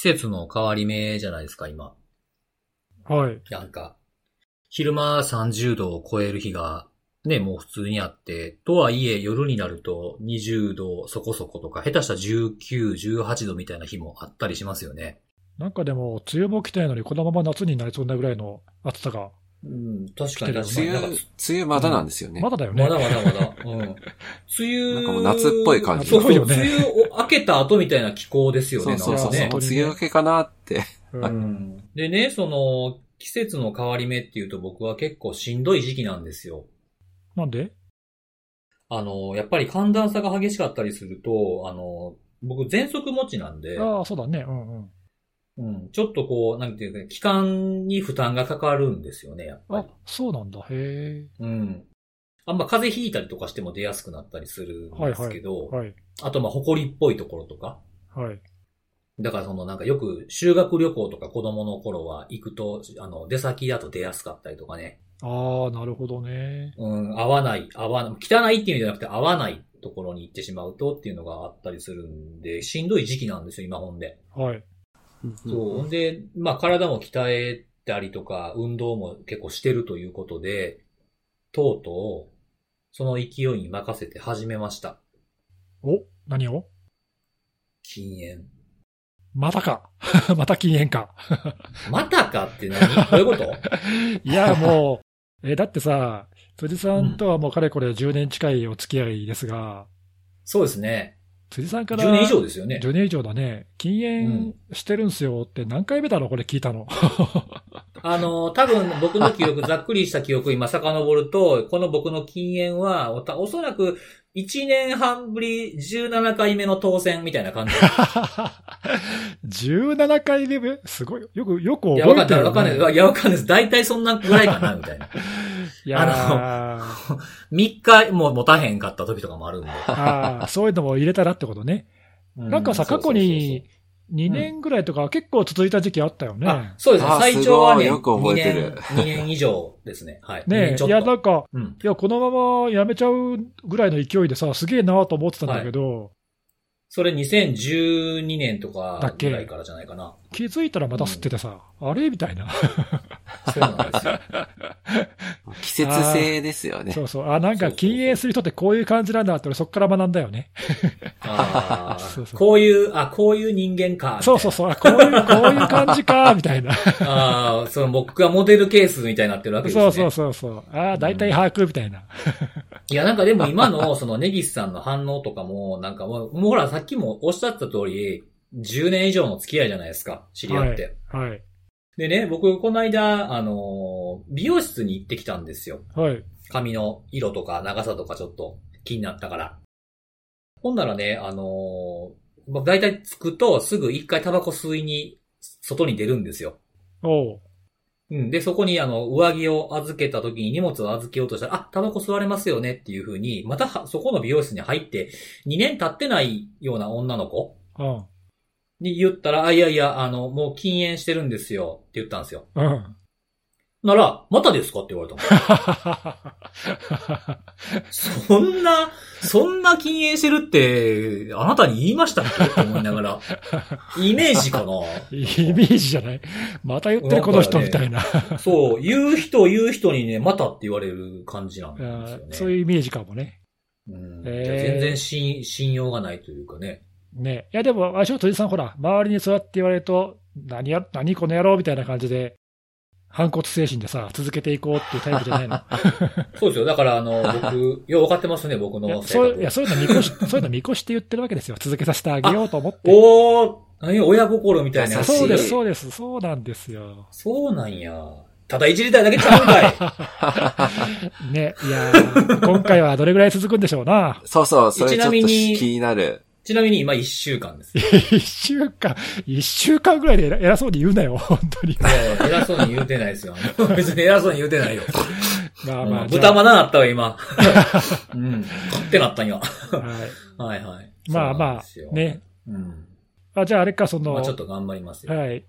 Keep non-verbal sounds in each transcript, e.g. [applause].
季節の変わり目じゃないですか、今。はい。なんか、昼間30度を超える日が、ね、もう普通にあって、とはいえ夜になると20度そこそことか、下手したら19、18度みたいな日もあったりしますよね。なんかでも、梅雨も来てないのに、このまま夏になりそうなぐらいの暑さが、うん、確かに来確かに。梅雨、なんか梅雨まだなんですよね。まだだよね。まだまだまだ。うん。梅雨。なんかもう夏っぽい感じそうよね梅雨を明けた後みたいな気候ですよね、そうそうそう。ね梅雨明けかなって。うんうんでね、その、季節の変わり目っていうと僕は結構しんどい時期なんですよ。なんで？あの、やっぱり寒暖差が激しかったりすると、あの、僕、喘息持ちなんで、ああ、そうだね。うんうん。うん、ちょっとこう、なんていうか、気管に負担がかかるんですよね、やっぱあり。、そうなんだ。へうん。あんま風邪ひいたりとかしても出やすくなったりするんですけど、え。はい。あとまあ、埃っぽいところとか。はい。だからそのなんかよく修学旅行とか子供の頃は行くと、あの、出先だと出やすかったりとかね。ああ、なるほどね。うん、合わない、合わない、汚いっていう意味じゃなくて合わないところに行ってしまうとっていうのがあったりするんで、しんどい時期なんですよ、今ほんで。はい。そう。で、まあ体も鍛えたりとか、運動も結構してるということで、とうとう、その勢いに任せて始めました。お、何を？禁煙。またか。[laughs] また禁煙か。[laughs] またかって何？どういうこと？[laughs] いや、もう、え、だってさ、辻さんとはもうかれこれ10年近いお付き合いですが、そうですね。辻さんから、10年以上ですよね。10年以上だね。禁煙してるんすよって何回目だろ？うこれ聞いたの。[laughs] あの、多分僕の記憶、ざっくりした記憶今遡ると、この僕の禁煙は、おそらく1年半ぶり17回目の当選みたいな感じ。[laughs] 17回目？すごい。よく、よくいや、わかんない、覚えてる、ね。わかんない。いや、わかんないです。大体そんなぐらいかな、みたいな。[laughs] いやー3 [laughs] 日も持たへんかった時とかもあるんで。あーそういうのも入れたらってことね。なんかさ、過去に2年ぐらいとか結構続いた時期あったよね。あ、そうです最長はね、よく覚えてる2年、[laughs] 2年以上ですね。はい。2ねいや、なんか、うん。いや、このままやめちゃうぐらいの勢いでさ、すげえなと思ってたんだけど、それ2012年とだっけかぐらいからじゃないかな。気づいたらまた吸っててさ、あれみたいな。そうなんですよ。季節性ですよね。そうそう。あ、なんか禁煙する人ってこういう感じなんだって俺そっから学んだよね。あ [laughs] そうそうあ、こういう、あ、こういう人間か。う。そうそうそう。あ、こういう、こういう感じか、みたいな。[laughs] ああ、その僕がモデルケースみたいになってるわけですね。そうそうそうそう。ああ、だいたい把握みたいな。いや、なんかでも今の、そのネギスさんの反応とかも、なんかもう、もうほら、さっきもおっしゃった通り、10年以上の付き合いじゃないですか、知り合って。はい。でね、僕、この間、あのー美容室に行ってきたんですよ。はい。髪の色とか長さとかちょっと気になったから。ほんならね、あのー僕大体着くとすぐ一回タバコ吸いに外に出るんですよ。おう。うん。で、そこにあの、上着を預けた時に荷物を預けようとしたら、あ、タバコ吸われますよねっていう風に、またはそこの美容室に入って、2年経ってないような女の子うん。に言ったら、あ、いやいや、あの、もう禁煙してるんですよって言ったんですよ。うん。なら、またですかって言われたの。そんな、そんな禁煙してるって、あなたに言いましたっけって思いながら。イメージかなイメージじゃないまた言ってるこの人みたいな。そう、言う人言う人にね、またって言われる感じなんですよあね。ーそういうイメージかもね。うん全然信信用がないというかね。ね。いや、でも、あしょ、辻さん、ほら、周りにそうやって言われると、何や、何この野郎みたいな感じで、反骨精神でさ、続けていこうっていうタイプじゃないの。[laughs] そうですよ。だから、あの、[laughs] 僕、よう分かってますね、僕いやの性格。そういやそういうの見越し、そういうの見越して言ってるわけですよ。続けさせてあげようと思って。おー、何親心みたいなやつ。そうです、そうです、そうなんですよ。そうなんや。ただいじりたいだけちゃうんかい。[laughs] ね、いやー、今回はどれぐらい続くんでしょうな。そうそう、それちちょっとなみに気になる。ちなみに今1週間です。い [laughs] 一週間、一週間ぐらいで偉偉そうに言うなよ、[laughs] 本当に。やいや、偉そうに言うてないですよ。[laughs] 別に偉そうに言うてないよ。まあまあ、豚まだなったわ、今。うん。ってなったんはい。はいはい。まあまあね。うん。あ、じゃああれか、その、まあちょっと頑張りますよ。はい。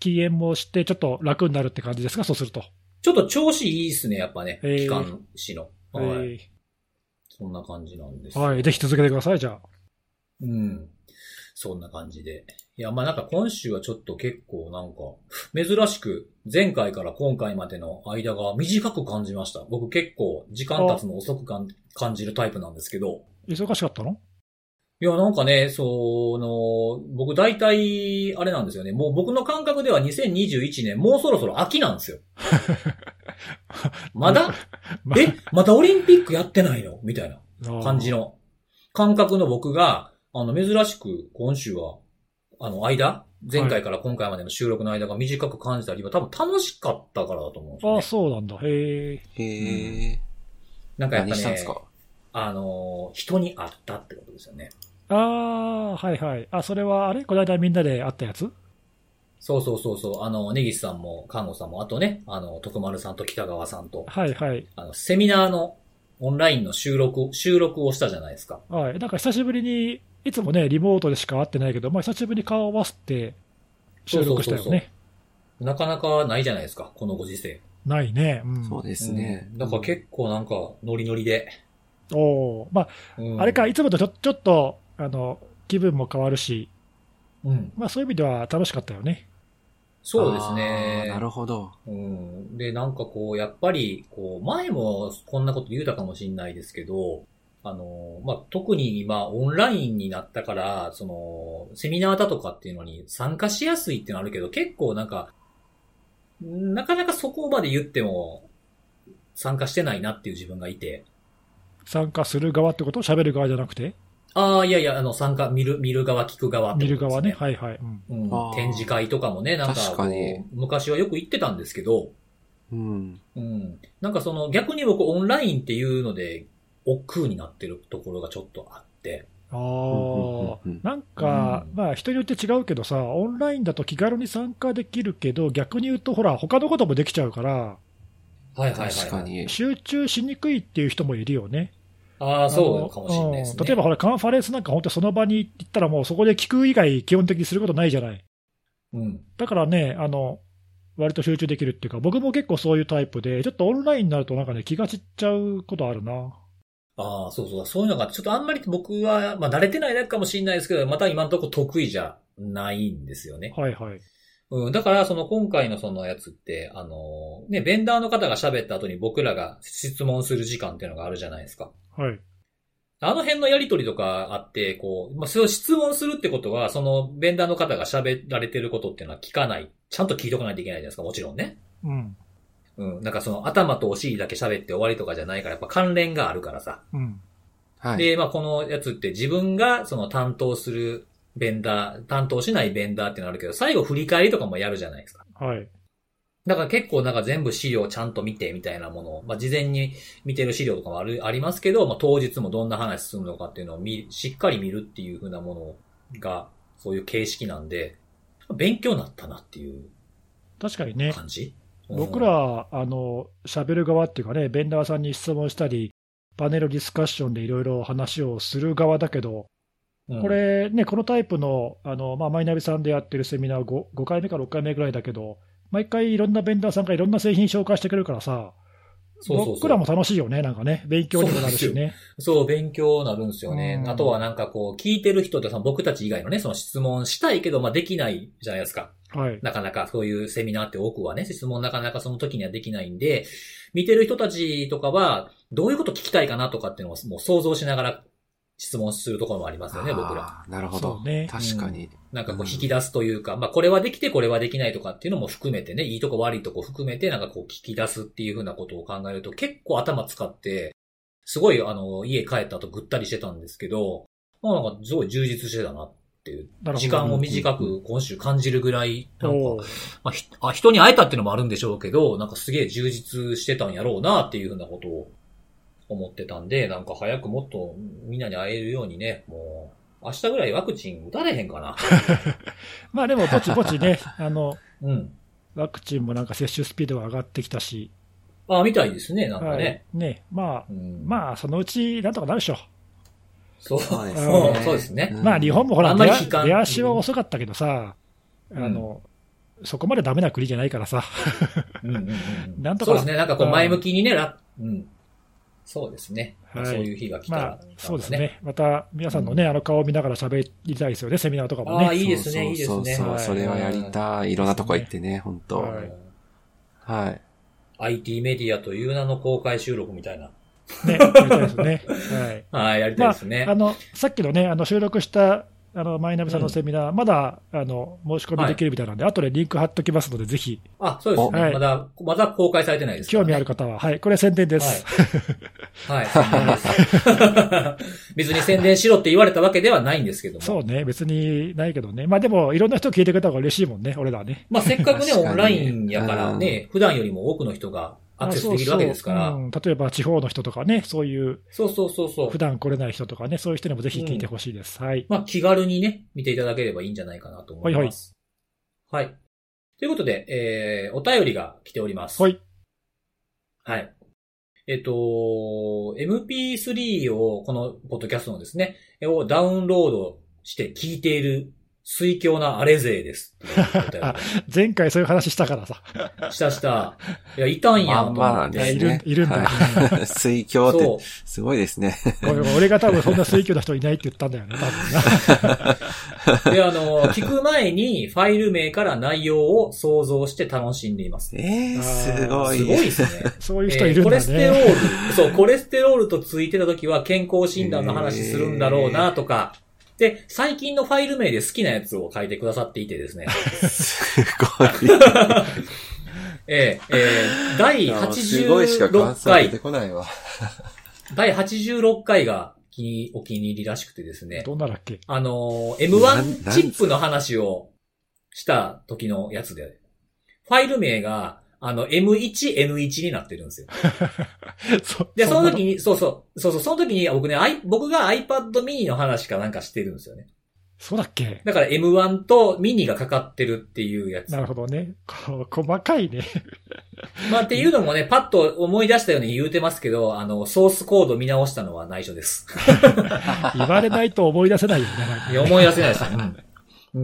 禁煙もして、ちょっと楽になるって感じですか、そうすると。ちょっと調子いいっすね、やっぱね。えー機関士の。はい。えそんな感じなんです。ーはい。ぜひ続けてください、じゃあ。うん。そんな感じで。いや、まあなんか今週はちょっと結構なんか、珍しく前回から今回までの間が短く感じました。僕結構時間経つの遅く感じるタイプなんですけど。忙しかったの？いや、なんかね、その、僕大体、あれなんですよね。もう僕の感覚では2021年、もうそろそろ秋なんですよ。[laughs] [laughs] まだ？まえまたオリンピックやってないの？みたいな感じ。の感覚の僕が、あの、珍しく今週は、あの、間？前回から今回までの収録の間が短く感じた理由は多分楽しかったからだと思うんですよ、ああ、ね。そうなんだ。へえ。へえ。なんかやっぱね何したんです、か？あの、人に会ったってことですよね。ああ、はいはい。あ、それはあれ？この間みんなで会ったやつ？そうそうそうそう。あの、根岸さんも、看護さんも、あとね、あの、徳丸さんと北川さんと、はいはい。あの、セミナーのオンラインの収録、収録をしたじゃないですか。はい。なんか久しぶりに、いつもね、リモートでしか会ってないけど、まあ久しぶりに顔を合わせて収録したよね。そうそうそうなかなかないじゃないですか、このご時世。ないね。うん。そうですね。うんだから結構なんか、ノリノリで。おおまあ、うんあれか、いつもとちょちょっと、あの、気分も変わるし、うん。まあそういう意味では楽しかったよね。そうですね。なるほど。うん。で、なんかこう、やっぱり、こう、前もこんなこと言うたかもしれないですけど、あの、まあ、特に今、オンラインになったから、その、セミナーだとかっていうのに参加しやすいっていうのあるけど、結構なんか、なかなかそこまで言っても、参加してないなっていう自分がいて、参加する側ってこと？喋る側じゃなくて？ああ、いやいや、あの、参加、見る、見る側、聞く側って見る側ね。はいはい。うんうん展示会とかもね、なんかかに昔はよく行ってたんですけど、うん。うん。なんかその逆に僕オンラインっていうので、億劫になってるところがちょっとあって。あうんうんなんか、うんまあ人によって違うけどさ、オンラインだと気軽に参加できるけど、逆に言うと、ほら、他のこともできちゃうから、はいはいはい、はい。確か。に。集中しにくいっていう人もいるよね。ああ、そうかもしれないですね。うん例えばほら、カンファレンスなんか本当その場に行ったらもうそこで聞く以外基本的にすることないじゃない。うん。だからね、あの、割と集中できるっていうか、僕も結構そういうタイプで、ちょっとオンラインになるとなんかね、気が散っちゃうことあるな。ああ、そうそう。そういうのが、ちょっとあんまり僕は、まあ慣れてないだけかもしれないですけど、また今のところ得意じゃないんですよね。はいはい。うん。だから、その今回のそのやつって、あの、ね、ベンダーの方が喋った後に僕らが質問する時間っていうのがあるじゃないですか。はい。あの辺のやりとりとかあって、こう、まあ、それを質問するってことは、その、ベンダーの方が喋られてることっていうのは聞かない。ちゃんと聞いとかないといけないじゃないですか、もちろんね。うん。うん。なんかその、頭とお尻だけ喋って終わりとかじゃないから、やっぱ関連があるからさ。うん。はい。で、まあ、このやつって自分が、その、担当するベンダー、担当しないベンダーっていうのあるけど、最後振り返りとかもやるじゃないですか。はい。だから結構なんか全部資料ちゃんと見てみたいなものを、まあ、事前に見てる資料とかもある、ありますけど、まあ、当日もどんな話するのかっていうのを見、しっかり見るっていう風なものが、そういう形式なんで、勉強になったなっていう確かにね、感じ、僕ら、あの、喋る側っていうかね、ベンダーさんに質問したり、パネルディスカッションでいろいろ話をする側だけど、うん、これね、このタイプの、あの、まあ、マイナビさんでやってるセミナー 5, 5回目か6回目ぐらいだけど、毎回いろんなベンダーさんがいろんな製品紹介してくれるからさ、そうそう僕らも楽しいよね、なんかね、勉強にもなるしね。そう、勉強なるんですよね。うんあとはなんかこう、聞いてる人ってその僕たち以外のね、その質問したいけど、まあ、できないじゃないですか。はい。なかなかそういうセミナーって多くはね、質問なかなかその時にはできないんで、見てる人たちとかは、どういうこと聞きたいかなとかっていうのをもう想像しながら質問するところもありますよね、僕ら。なるほど。ね確かに。なんかこう引き出すというか、まあこれはできてこれはできないとかっていうのも含めてね、いいとこ悪いとこ含めてなんかこう聞き出すっていうふうなことを考えると結構頭使って、すごいあの家帰った後ぐったりしてたんですけど、まあなんかすごい充実してたなっていう、なるほど時間を短く今週感じるぐらい、なんかまあ、ひあ人に会えたっていうのもあるんでしょうけど、なんかすげえ充実してたんやろうなっていうふうなことを思ってたんで、なんか早くもっとみんなに会えるようにね、もう、明日ぐらいワクチン打たれへんかな。[laughs] まあでも、ぼちぼちね、[laughs] あの、うん。ワクチンもなんか接種スピードが上がってきたし、あ、みたいですね、なんかはい。ね。ね、まあ、うん、まあ、そのうちなんとかなるでしょ。そう、そうですね。そうですね。う。まあ、日本もほら、あんまり出足は遅かったけどさ、うんあの、そこまでダメな国じゃないからさ、うん。うん。うん。[laughs] なんとか。そうですね、なんかこううん前向きにね、らうん。そうですね。はいそういう日が来たら、まあ、そうです。ね。また、皆さんのね、あの顔を見ながら喋りたいですよね、セミナーとかもああ、ね。いいですね、いいですそうね。そうそう、はいそれはやりたい。いろんなとこ行ってね、本当ははいい。IT メディアという名の公開収録みたいな。ね、やりたいですね。[laughs] はい。はい、やりたいですね。あの、さっきのね、あの、収録した、あの、マイナビさんのセミナー、まだ、あの、申し込みできるみたいなんで、後でリンク貼っときますので、ぜひ、あ、そうですね。はいまだ、まだ公開されてないです、興味ある方は、はい、これ宣伝です。はい。はい。[laughs] 別に宣伝しろって言われたわけではないんですけども。そうね、別にないけどね。まあでも、いろんな人聞いてくれた方が嬉しいもんね、俺らはね。まあせっかくね、オンラインやからね、普段よりも多くの人がアクセスできるわけですから。あそうそううん例えば地方の人とかね、そういう、そうそうそうそう普。段来れない人とかね、そういう人にもぜひ聞いてほしいです。はい。まあ気軽にね、見ていただければいいんじゃないかなと思います。はい、ということで、えー、お便りが来ております。はい。はい。えっと、MP3 を、このポッドキャストのですね、をダウンロードして聞いている水強なあれ勢です [laughs] 前回そういう話したからさ。したした。いや、いたんやと思って。まあまあですね。いるいるんだはい [laughs] 水郷ってそ、すごいですね。俺が多分そんな水球な人いないって言ったんだよね、多分な。う。[laughs] で、あの、聞く前にファイル名から内容を想像して楽しんでいます。ええすごい。すごいですね。そういう人いるんだコレステロね。ール、そう、コレステロールとついてた時は健康診断の話するんだろうなとか、で、最近のファイル名で好きなやつを書いてくださっていてですね。すごい。[laughs] えーえー第すごいしか感86回想出て、こないわ。第86回がお気に入りらしくてですね。どんなだっけ？あのー、なん M1 チップの話をした時のやつで、ファイル名が、あの、M1、N1 になってるんですよ。[laughs] そで、その？時に、そうそう、そうそう、その時に僕ね、I- 僕が iPad mini の話かなんかしてるんですよね。そうだっけ？だから M1 とミニがかかってるっていうやつ。なるほどね。こ細かいね。[laughs] まあっていうのもね、パッと思い出したように言うてますけど、あの、ソースコード見直したのは内緒です。[laughs] 言われないと思い出せないよね。思い出せないです。うん。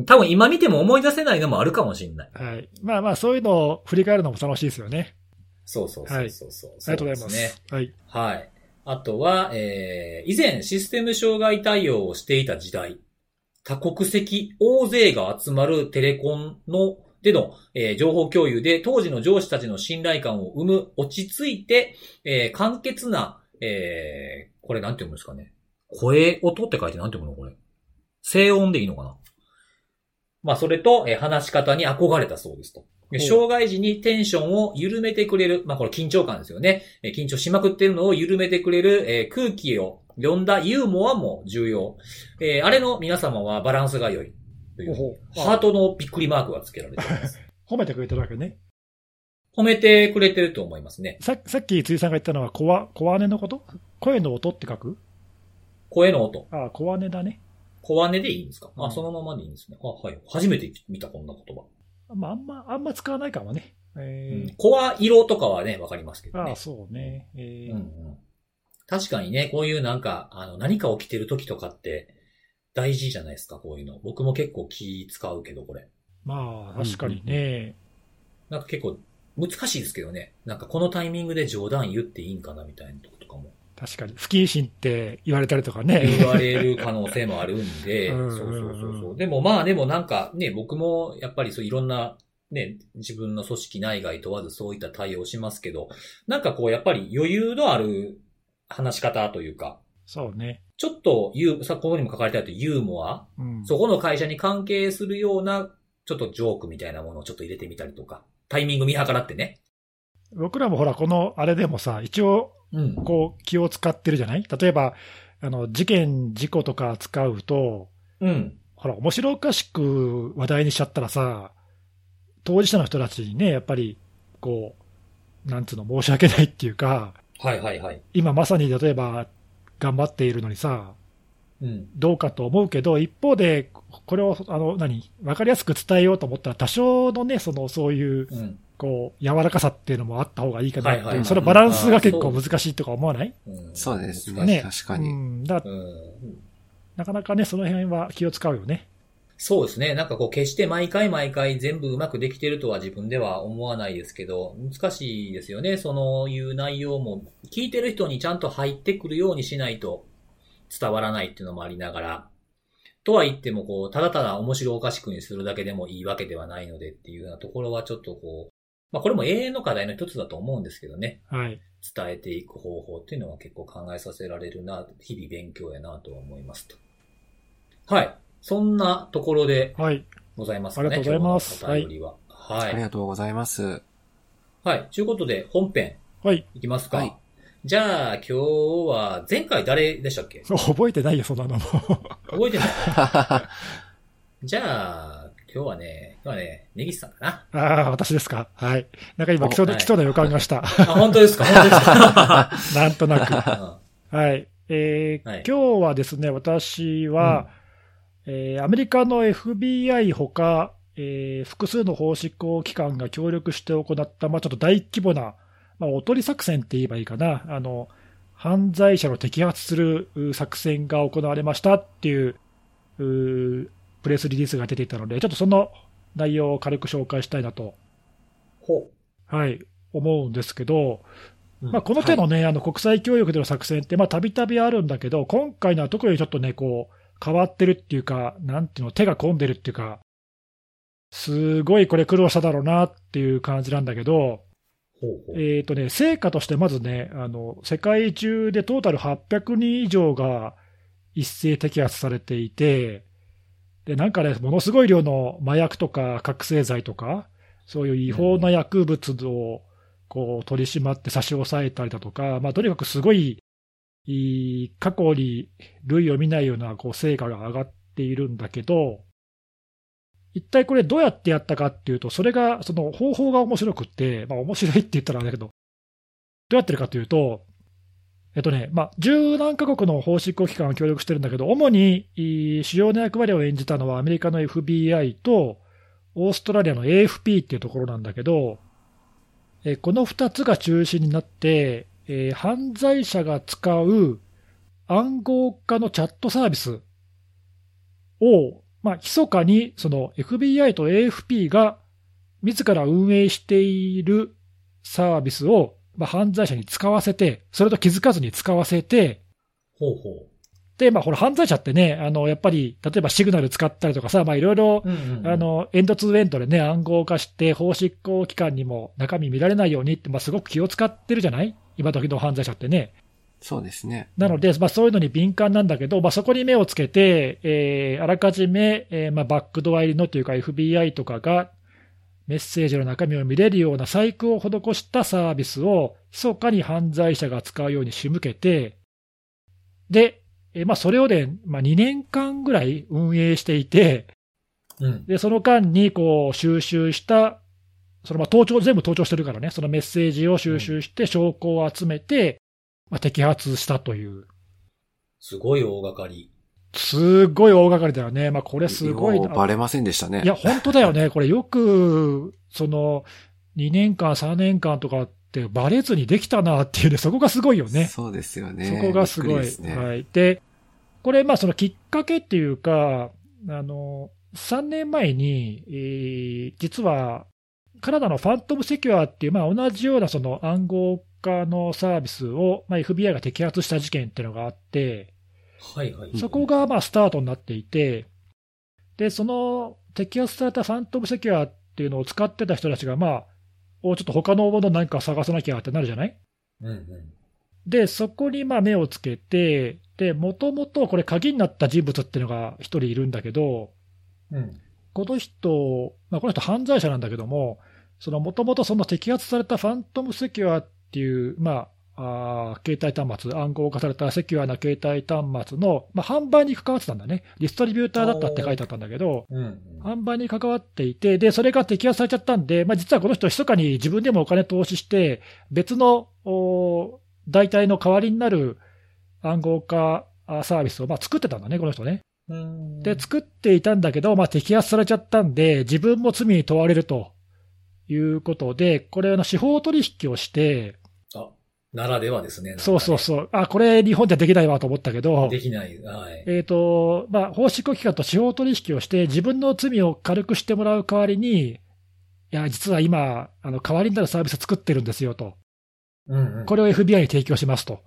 多分今見ても思い出せないのもあるかもしれない。はい。まあまあ、そういうのを振り返るのも楽しいですよね。そうそうそうそうそう、ありがとうございます。すね。はい。はい。あとは、えー、以前システム障害対応をしていた時代、多国籍大勢が集まるテレコンの、での、えー情報共有で当時の上司たちの信頼感を生む、落ち着いて、えー簡潔な、えー、これなんて読むんですかね。声、音って書いてなんて読むのこれ。静音でいいのかなまあ、それと、えー話し方に憧れたそうですと。障害時にテンションを緩めてくれる。まあ、これ緊張感ですよね。えー緊張しまくってるのを緩めてくれる、えー空気を読んだユーモアも重要。えーあれの皆様はバランスが良い。というハートのびっくりマークが付けられています。[laughs] 褒めてくれてるわけね。褒めてくれてると思いますね。ささっき辻さんが言ったのは、コア、コアネのこと？声の音って書く？声の音。ああ、コアネだね。小姉でいいんですか？あ、うんそのままでいいんですね。あ、はい。初めて見たこんな言葉。まあ、あんま、あんま使わないかもね。うえん、コア色とかはね、わかりますけーどね。ああ、そうね。えーうんうん確かにね、こういうなんか、あの、何か起きてる時とかって、大事じゃないですか、こういうの。僕も結構気使うけど、これ。まあ、確かにね。なんか結構、難しいですけどね。なんかこのタイミングで冗談言っていいんかな、みたいな。確かに。不謹慎って言われたりとかね。言われる可能性もあるんで、[laughs] うんそうそうそうそう。でもまあでもなんかね、僕もやっぱりそういろんなね、自分の組織内外問わずそういった対応をしますけど、なんかこうやっぱり余裕のある話し方というか、そうね。ちょっとユー、さ、ここにも書かれてあるとユーモア、うん。そこの会社に関係するような、ちょっとジョークみたいなものをちょっと入れてみたりとか、タイミング見計らってね。僕らもほら、このあれでもさ、一応、うん。こう、気を使ってるじゃない？例えば、あの、事件、事故とか使うと、うん。ほら、面白おかしく話題にしちゃったらさ、当事者の人たちにね、やっぱり、こう、なんつうの、申し訳ないっていうか、はいはいはい。今まさに例えば、頑張っているのにさ、うん。どうかと思うけど、一方で、これを、あの、何、わかりやすく伝えようと思ったら、多少のね、その、そういう、うん。こう、柔らかさっていうのもあった方がいいかなっていう、はいはいはいそのバランスが結構難しいとか思わない？うんそうですね。ね確かに。うん、だうん。なかなかね、その辺は気を使うよね。そうですね。なんかこう決して毎回毎回全部うまくできてるとは自分では思わないですけど、難しいですよね。そのいう内容も聞いてる人にちゃんと入ってくるようにしないと伝わらないっていうのもありながら、とは言ってもこう、ただただ面白おかしくにするだけでもいいわけではないのでっていうようなところはちょっとこう、まあこれも永遠の課題の一つだと思うんですけどね。はい。伝えていく方法っていうのは結構考えさせられるな、日々勉強やなとは思いますと。はい。そんなところではい。ございますかね。ありがとうございますは。はい。ありがとうございます。はい。ということで、本編はい。いきますか。はいじゃあ、今日は、前回誰でしたっけ？覚えてないよ、そんなのも。覚えてない [laughs] じゃあ、今日はね、今日はね、根岸さんかな。ああ、私ですか。はい。なんか今、お来そうな、はい来そうな予感がした。あ、本当ですか？本当ですか？なんとなく。うんはい。えーはい今日はですね、私は、えーアメリカの FBI ほか、えー複数の法執行機関が協力して行った、まあ、ちょっと大規模な、まあ、おとり作戦って言えばいいかな、あの犯罪者を摘発するう作戦が行われましたっていううプレスリリースが出ていたので、ちょっとその内容を軽く紹介したいなと、ほはい、思うんですけど、う。まあ、この手のね、あの国際協力での作戦って、まあ、たびたびあるんだけど、今回のは特にちょっとね、こう、変わってるっていうか、なんていうの、手が込んでるっていうか、すごいこれ苦労しただろうなっていう感じなんだけど。えっ、とね、成果としてまずね、あの、世界中でトータル800人以上が一斉摘発されていて、で、なんかね、ものすごい量の麻薬とか覚醒剤とか、そういう違法な薬物をこう取り締まって差し押さえたりだとか、まあ、とにかくすごい、いい過去に類を見ないようなこう成果が上がっているんだけど、一体これどうやってやったかっていうと、それが、その方法が面白くって、まあ面白いって言ったらあれだけど、どうやってるかというと、えっとね、まあ、十何カ国の法執行機関が協力してるんだけど、主に主要な役割を演じたのはアメリカの FBI と、オーストラリアの AFP っていうところなんだけど、えこの2つが中心になって、え犯罪者が使う暗号化のチャットサービスを、まあ、密かにその FBI と AFP が自ら運営しているサービスを、まあ、犯罪者に使わせて、それと気づかずに使わせて、ほうほで、まあ、ほら、犯罪者ってね、あの、やっぱり、例えばシグナル使ったりとかさ、まあ、いろいろあ、の、エンドツーエンドでね、暗号化して、法執行機関にも中身見られないようにって、まあ、すごく気を使ってるじゃない？今時の犯罪者ってね。そうですね。なので、まあ、そういうのに敏感なんだけど、まあ、そこに目をつけて、えーあらかじめ、えーまあ、バックドア入りのというか FBI とかが、メッセージの中身を見れるような細工を施したサービスを、密かに犯罪者が使うように仕向けて、で、えーまあ、それをね、まあ、2年間ぐらい運営していて、うん。で、その間にこう収集した、そのまあ盗聴、全部盗聴してるからね、そのメッセージを収集して、証拠を集めて、まあ、摘発したという、すごい大掛かり。すごい大掛かりだよね。まあ、これすごいな。バレませんでしたね。いや、本当だよね。[laughs] これよく、その、2年間、3年間とかってバレずにできたなっていうね、そこがすごいよね。そうですよね。そこがすごい。ね。はい。で、これ、まあ、そのきっかけっていうか、あの、3年前に、えー実は、カナダのファントムセキュアっていう、まあ、同じようなその暗号化のサービスを、まあ、FBI が摘発した事件っていうのがあって、はいはい。そこがまあスタートになっていて、で、その摘発されたファントムセキュアっていうのを使ってた人たちが、まあ、おちょっと他のもの何か探さなきゃってなるじゃない？うんうん。で、そこにまあ目をつけて、で、もともとこれ鍵になった人物っていうのが一人いるんだけど、うん。この人、まあ、この人犯罪者なんだけども、そのもともとその摘発されたファントムセキュアっていう、まあ、あー携帯端末、暗号化されたセキュアな携帯端末の、まあ、販売に関わってたんだね。ディストリビューターだったって書いてあったんだけど、うんうん。販売に関わっていて、で、それが摘発されちゃったんで、まあ、実はこの人、密かに自分でもお金投資して、別のお代替の代わりになる暗号化あサービスをまあ作ってたんだね、この人ね。うんで、作っていたんだけど、まあ、摘発されちゃったんで、自分も罪に問われるということで、これ、あの司法取引をして、あ、ならではですね。そうそうそう。あ、これ日本ではできないわと思ったけど、できない。はい。えっ、と、まあ、法執行機関と司法取引をして、自分の罪を軽くしてもらう代わりに、いや、実は今、あの、代わりになるサービス作ってるんですよと。うんうん。これを FBI に提供しますと。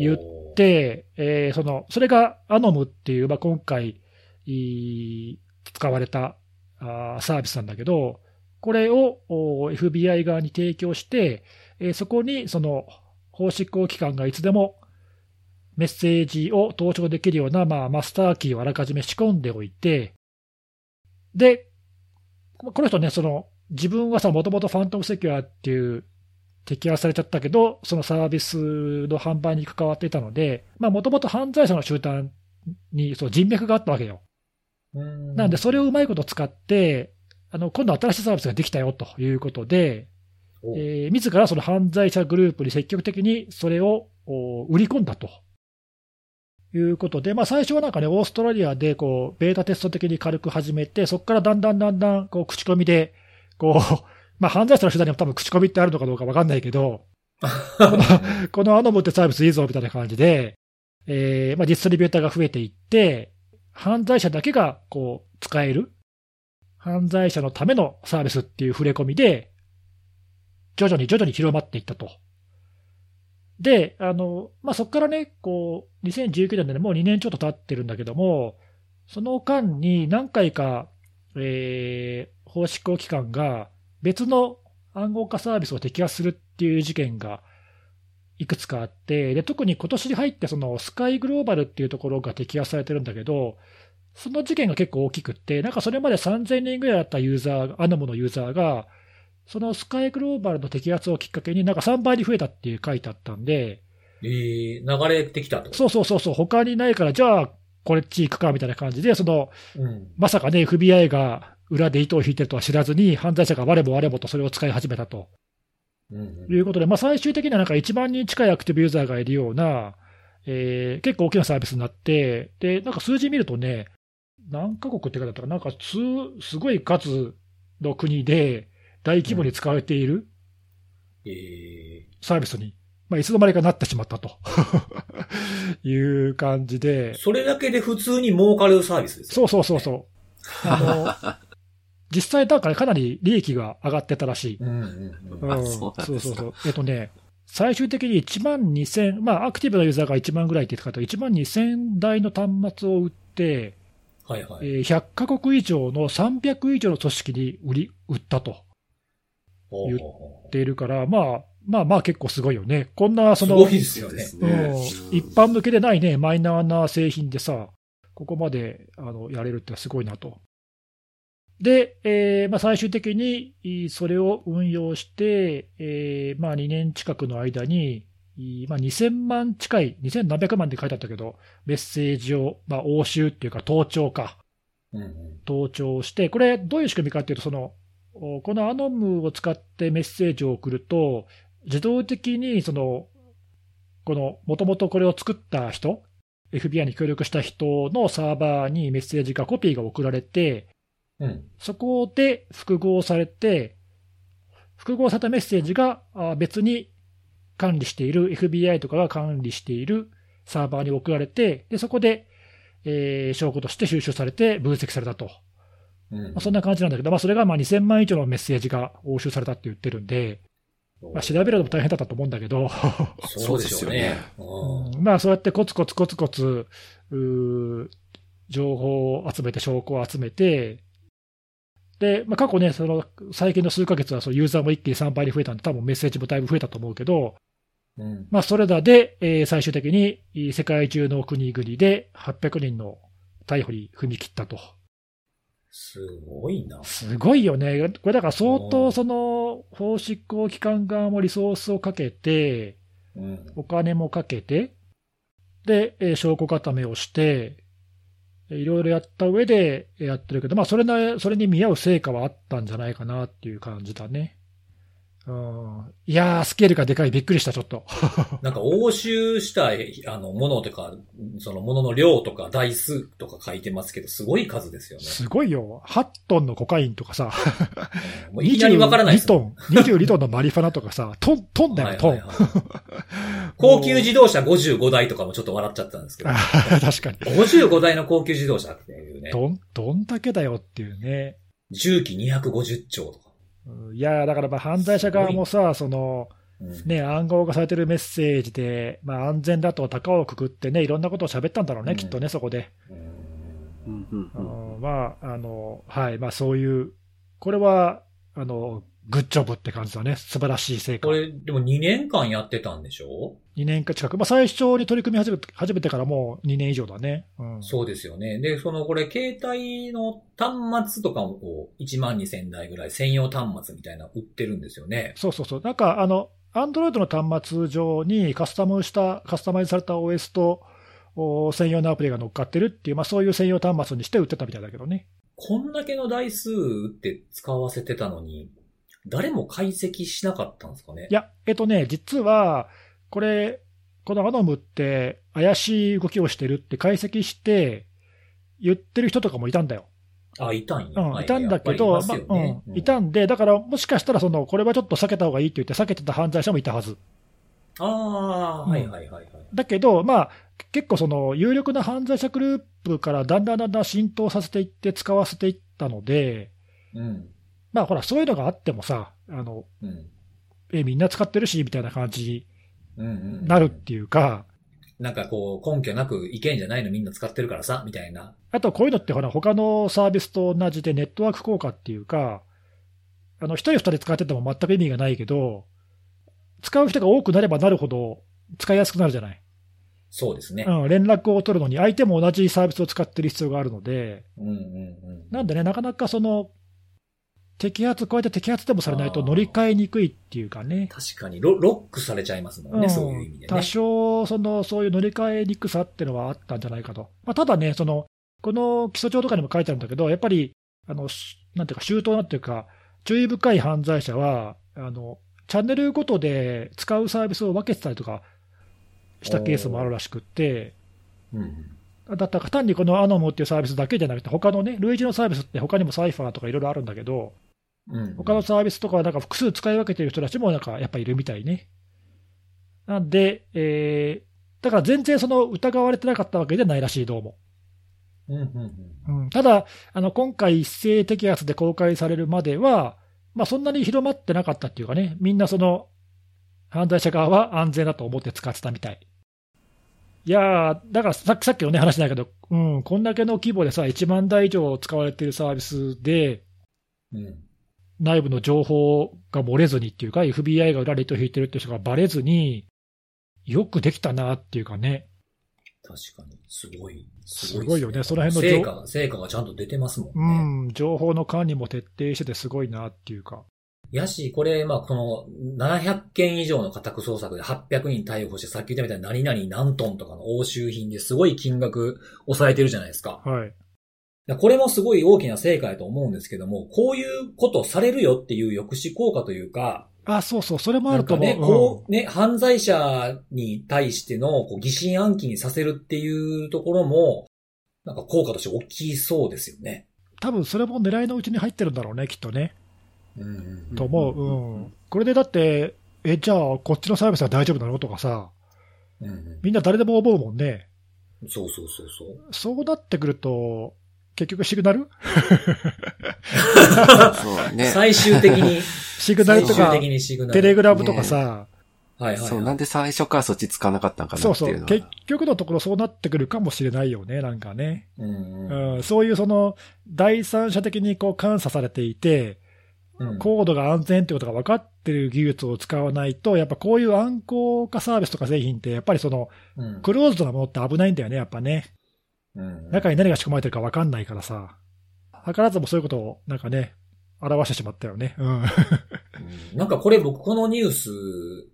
言っおー、で、えーその、それがアノムっていう、まあ、今回、い使われたあーサービスなんだけど、これをお FBI 側に提供して、えーそこにその法執行機関がいつでもメッセージを盗聴できるような、まあ、マスターキーをあらかじめ仕込んでおいて、で、この人ね、その自分はさ、もともとファントムセキュアっていう摘発されちゃったけど、そのサービスの販売に関わっていたので、もともと犯罪者の集団にそう人脈があったわけよ。うんなんで、それをうまいこと使って、あの今度新しいサービスができたよということで、おえー自らその犯罪者グループに積極的にそれを売り込んだと。いうことで、まあ、最初はなんかね、オーストラリアでこうベータテスト的に軽く始めて、そこからだんだんだんだんこう口コミで、こう [laughs] まあ、犯罪者の手段にも多分口コミってあるのかどうか分かんないけど、こ [laughs] のこのアノムってサービスいいぞみたいな感じで、えーまあ、ディストリビューターが増えていって、犯罪者だけがこう使える、犯罪者のためのサービスっていう触れ込みで、徐々に徐々に広まっていったと。で、あのまあ、そこからね、こう2019年で、ね、もう2年ちょっと経ってるんだけども、その間に何回か、えー法執行機関が別の暗号化サービスを摘発するっていう事件がいくつかあって、で特に今年に入って、そのスカイグローバルっていうところが摘発されてるんだけど、その事件が結構大きくって、なんかそれまで3000人ぐらいだったユーザー、アノムのユーザーが、そのスカイグローバルの摘発をきっかけに、なんか3倍に増えたっていう書いてあったんで、えー、流れてきたと？そうそうそうそう、他にないから、じゃあ、これっち行くかみたいな感じで、そのうん。まさかね、FBI が裏で糸を引いてるとは知らずに、犯罪者が我も我もとそれを使い始めたとうんいうことで、まあ、最終的にはなんか1万人近いアクティブユーザーがいるような、えー結構大きなサービスになって、で、なんか数字見るとね、何カ国って書いてあったかな、なんかすすごい数の国で大規模に使われているえサービスに、まあ、いつの間にかなってしまったと [laughs] いう感じでー、、それだけで普通に儲かるサービスですよそうそうそうそう。あの実際、だからかなり利益が上がってたらしい。うんうんうん。うんあそうそうそうそう。えっとね、最終的に1万2000、まあ、アクティブなユーザーが1万ぐらいって言ってた1万2000台の端末を売って、はいはい。えー100カ国以上の300以上の組織に売り、売ったと言っているから、まあ、まあまあ結構すごいよね。こんな、その。うん一般向けでないね、マイナーな製品でさ、ここまであのやれるってすごいなと。で、えーまあ、最終的にいそれを運用して、えーまあ、2年近くの間に、いまあ、2000万近い、2000何百万って書いてあったけど、メッセージを、まあ、押収っていうか、盗聴か、うんうん盗聴して、これ、どういう仕組みかっていうと、そのおこのアノムを使ってメッセージを送ると、自動的にそのこのもともとこれを作った人、FBI に協力した人のサーバーにメッセージが、コピーが送られて、うん。そこで複合されて、複合されたメッセージがあ別に管理している、FBI とかが管理しているサーバーに送られて、でそこで、えー証拠として収集されて分析されたと。うん。まあ、そんな感じなんだけど、まあ、それがまあ2000万以上のメッセージが押収されたって言ってるんで、まあ、調べるのも大変だったと思うんだけど、そうですよね。まあ、そうやってコツコツコツコツ、情報を集めて、証拠を集めて、で、まあ、過去ね、その最近の数ヶ月はそのユーザーも一気に3倍に増えたんで、多分メッセージもだいぶ増えたと思うけど、うん。まあ、それらで、えー最終的にえー世界中の国々で800人の逮捕に踏み切ったと。すごいな。すごいよね。これだから相お当ーその法執行機関側もリソースをかけて、うんお金もかけて、で、えー証拠固めをして、えーいろいろやった上でやってるけど、まあそれな、それに見合う成果はあったんじゃないかなっていう感じだね。うん。いやー、スケールがでかい。びっくりした、ちょっと。[laughs] なんか押収した、あの、ものとか、そのものの量とか台数とか書いてますけど、すごい数ですよね。すごいよ。8トンのコカインとかさ、うんもういきなりわからないです22トよ。ン、22トンのマリファナとかさ、[laughs] トン、トンだよ、トン。はいはいはい高級自動車55台とかもちょっと笑っちゃったんですけど [laughs] 確かに。55台の高級自動車っていうね。どん、どんだけだよっていうね。重機250兆とか。うん。いやーだからまあ犯罪者側もさ、その、うん。ね、暗号化されてるメッセージで、まあ、安全だと高をくくってね、いろんなことを喋ったんだろうね、うん。きっとね、そこで。うん。うんうんううんんまあ、あの、はい、まあそういう、これは、あの、グッジョブって感じだね。素晴らしい成果こ。れ、でも2年間やってたんでしょ？2年か近く。まあ最初に取り組み始め始めてからもう2年以上だね。うん。そうですよね。で、その、これ、携帯の端末とかを1万2000台ぐらい専用端末みたいなの売ってるんですよね。そうそうそう。なんか、あの、アンドロイドの端末上にカスタムした、カスタマイズされた OS と、お専用のアプリが乗っかってるっていう、まあそういう専用端末にして売ってたみたいだけどね。こんだけの台数って使わせてたのに、誰も解析しなかったんですかね？いや、えっとね、実は、これ、このアノムって怪しい動きをしてるって解析して、言ってる人とかもいたんだよ。あ、いたんや。うん、はいいたんだけど、まねまあうん、いたんで、だからもしかしたらその、これはちょっと避けた方がいいって言って避けてた犯罪者もいたはず。ああ、はいはいはいはい。だけど、まあ、結構その、有力な犯罪者グループからだんだんだんだん浸透させていって使わせていったので、うん。まあほら、そういうのがあってもさ、あの、うん。え、みんな使ってるし、みたいな感じ。になるっていうか、なんかこう、根拠なく意見じゃないのみんな使ってるからさ、みたいな。あとこういうのってほら、他のサービスと同じでネットワーク効果っていうか、あの、一人二人使ってても全く意味がないけど、使う人が多くなればなるほど使いやすくなるじゃない？そうですね。うん、連絡を取るのに相手も同じサービスを使ってる必要があるので、うんうんうん。なんでね、なかなかその、摘発、こうやって摘発でもされないと乗り換えにくいっていうかね。確かにロ、ロックされちゃいますもんね、そういう意味でね。多少、その、そういう乗り換えにくさっていうのはあったんじゃないかと。まあ、ただね、その、この基礎帳とかにも書いてあるんだけど、やっぱり、あの、しなんていうか、周到なっていうか、注意深い犯罪者は、あの、チャンネルごとで使うサービスを分けてたりとかしたケースもあるらしくって、うん。だったら単にこのアノムっていうサービスだけじゃなくて、他のね、類似のサービスって他にもサイファーとかいろいろあるんだけど、うん。他のサービスとかはなんか複数使い分けてる人たちもなんかやっぱいるみたいね。なんで、えー、だから全然その疑われてなかったわけじゃないらしい、どうも。うん。うん、ただ、あの今回、一斉摘発で公開されるまでは、まあ、そんなに広まってなかったっていうかね、みんなその犯罪者側は安全だと思って使ってたみたい。いやー、だからさっきさっきの、ね、話だけど、うん、こんだけの規模でさ、1万台以上使われてるサービスで、うん。内部の情報が漏れずにっていうか、FBI が裏で糸を引いてるっていう人がバレずに、よくできたなっていうかね、確かに。すごい。すごいよねその辺の情成果が、成果がちゃんと出てますもんね。うん、情報の管理も徹底しててすごいなっていうか、やし、これ、まあ、この、700件以上の家宅捜索で800人逮捕して、さっき言ったみたいに何々何トンとかの押収品ですごい金額抑えてるじゃないですか。はい、だこれもすごい大きな成果やと思うんですけども、こういうことされるよっていう抑止効果というか、あ、そうそう、それもあると思う。ね、こう、ね、犯罪者に対してのこう疑心暗鬼にさせるっていうところも、なんか効果として大きそうですよね。多分それも狙いのうちに入ってるんだろうね、きっとね。うんと思う、うん。これでだって、え、じゃあ、こっちのサービスは大丈夫なの？とかさ、うんうんみんな誰でも思うもんね。そうそうそうそう。そうなってくると、結局シグナル？そうね。最終的に、[laughs] シグナルとか最終的、にシグナル。テレグラムとかさ、はいはい、はい。そう、なんで最初からそっち使わなかったんかなそうそう。結局のところそうなってくるかもしれないよね、なんかね。うんうんうん、そういうその、第三者的にこう監査されていて、うんコードが安全ってことが分かってる技術を使わないと、やっぱこういう暗号化サービスとか製品って、やっぱりその、うんクローズドなものって危ないんだよね、やっぱね。うん中に何が仕込まれてるか分かんないからさ。図らずもそういうことをなんかね、表してしまったよね。うん。うんなんかこれ僕このニュース、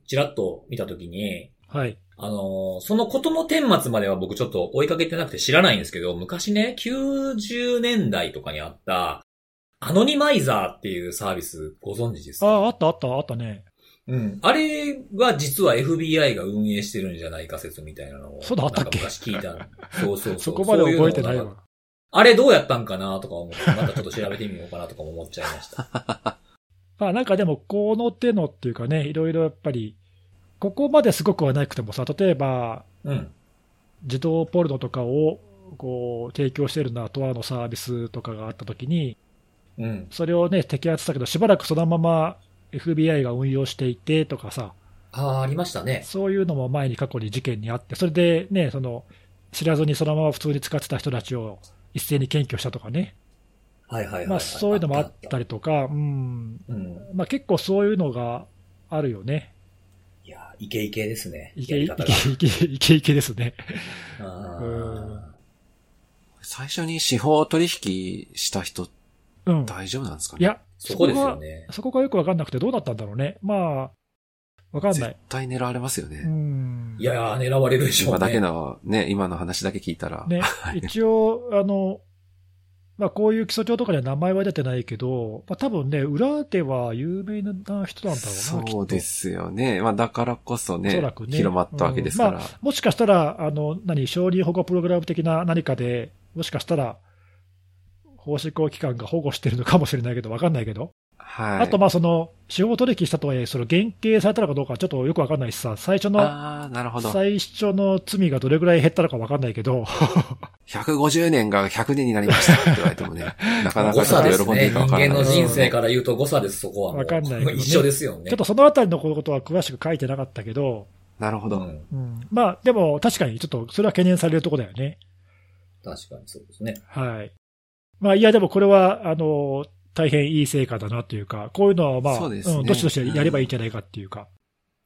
ちらっと見たときに、はい。あのーそのことの顛末までは僕ちょっと追いかけてなくて知らないんですけど、昔ね、90年代とかにあった、アノニマイザーっていうサービスご存知ですか？ああ、あったあったあったね。うん。あれは実は FBI が運営してるんじゃないか説みたいなのを。そうだったっけ？昔聞いた。そうそうそう。[laughs] そこまで覚えてないわ。あれどうやったんかなとか思って、またちょっと調べてみようかなとかも思っちゃいました。[laughs] まあなんかでも、この手のっていうかね、いろいろやっぱり、ここまですごくはなくてもさ、例えば、うん。児童ポルノとかをこう提供しているのはとあのサービスとかがあったときに、うん。それをね、摘発したけど、しばらくそのまま FBI が運用していてとかさ、ああ、ありましたね。そういうのも前に過去に事件にあって、それでね、その知らずにそのまま普通に使ってた人たちを一斉に検挙したとかね、はいはいはい、はい。まあ、そういうのもあっあたりとか、うんうん。まあ、結構そういうのがあるよね。いや、イケイケですね。いけいやり方がけいけいけいけですね。あうんー最初に司法取引した人うん。大丈夫なんですかね？いや、そこですがよね。そこがよくわかんなくてどうだったんだろうね。まあ、わかんな絶い。対狙われますよね。うん。いやー、狙われるでしょうね。今だけのね、今の話だけ聞いたら。ね、一応、あの、まあ、こういう基礎帳とかには名前は出てないけど、まあ、多分ね、裏では有名な人なんだろうな、そうですよね。まあだからこそね、おそらくね広まったわけですから。うんもしかしたら、あの、何、承認保護プログラム的な何かで、もしかしたら、法執行機関が保護してるのかもしれないけど、わかんないけど、はい。あと、まあ、その、司法取引したとはいえ、その、減刑されたのかどうかちょっとよくわかんないしさ、最初の、ああ、なるほど。最初の罪がどれぐらい減ったのかわかんないけど、150年が100年になりましたって言われてもね、[laughs] なかなか。喜んでいいか人間のわからないですね人生から言うと誤差です、そこはもう。わかんないね一緒ですよね。ちょっとそのあたりのことは詳しく書いてなかったけど、なるほど。うん。うん、まあ、でも確かにちょっとそれは懸念されるところだよね。確かにそうですね。はい。まあ、いや、でもこれは、あの、大変いい成果だなというか、こういうのはまあ、そうねん、どしどしやればいいんじゃないかっていうか、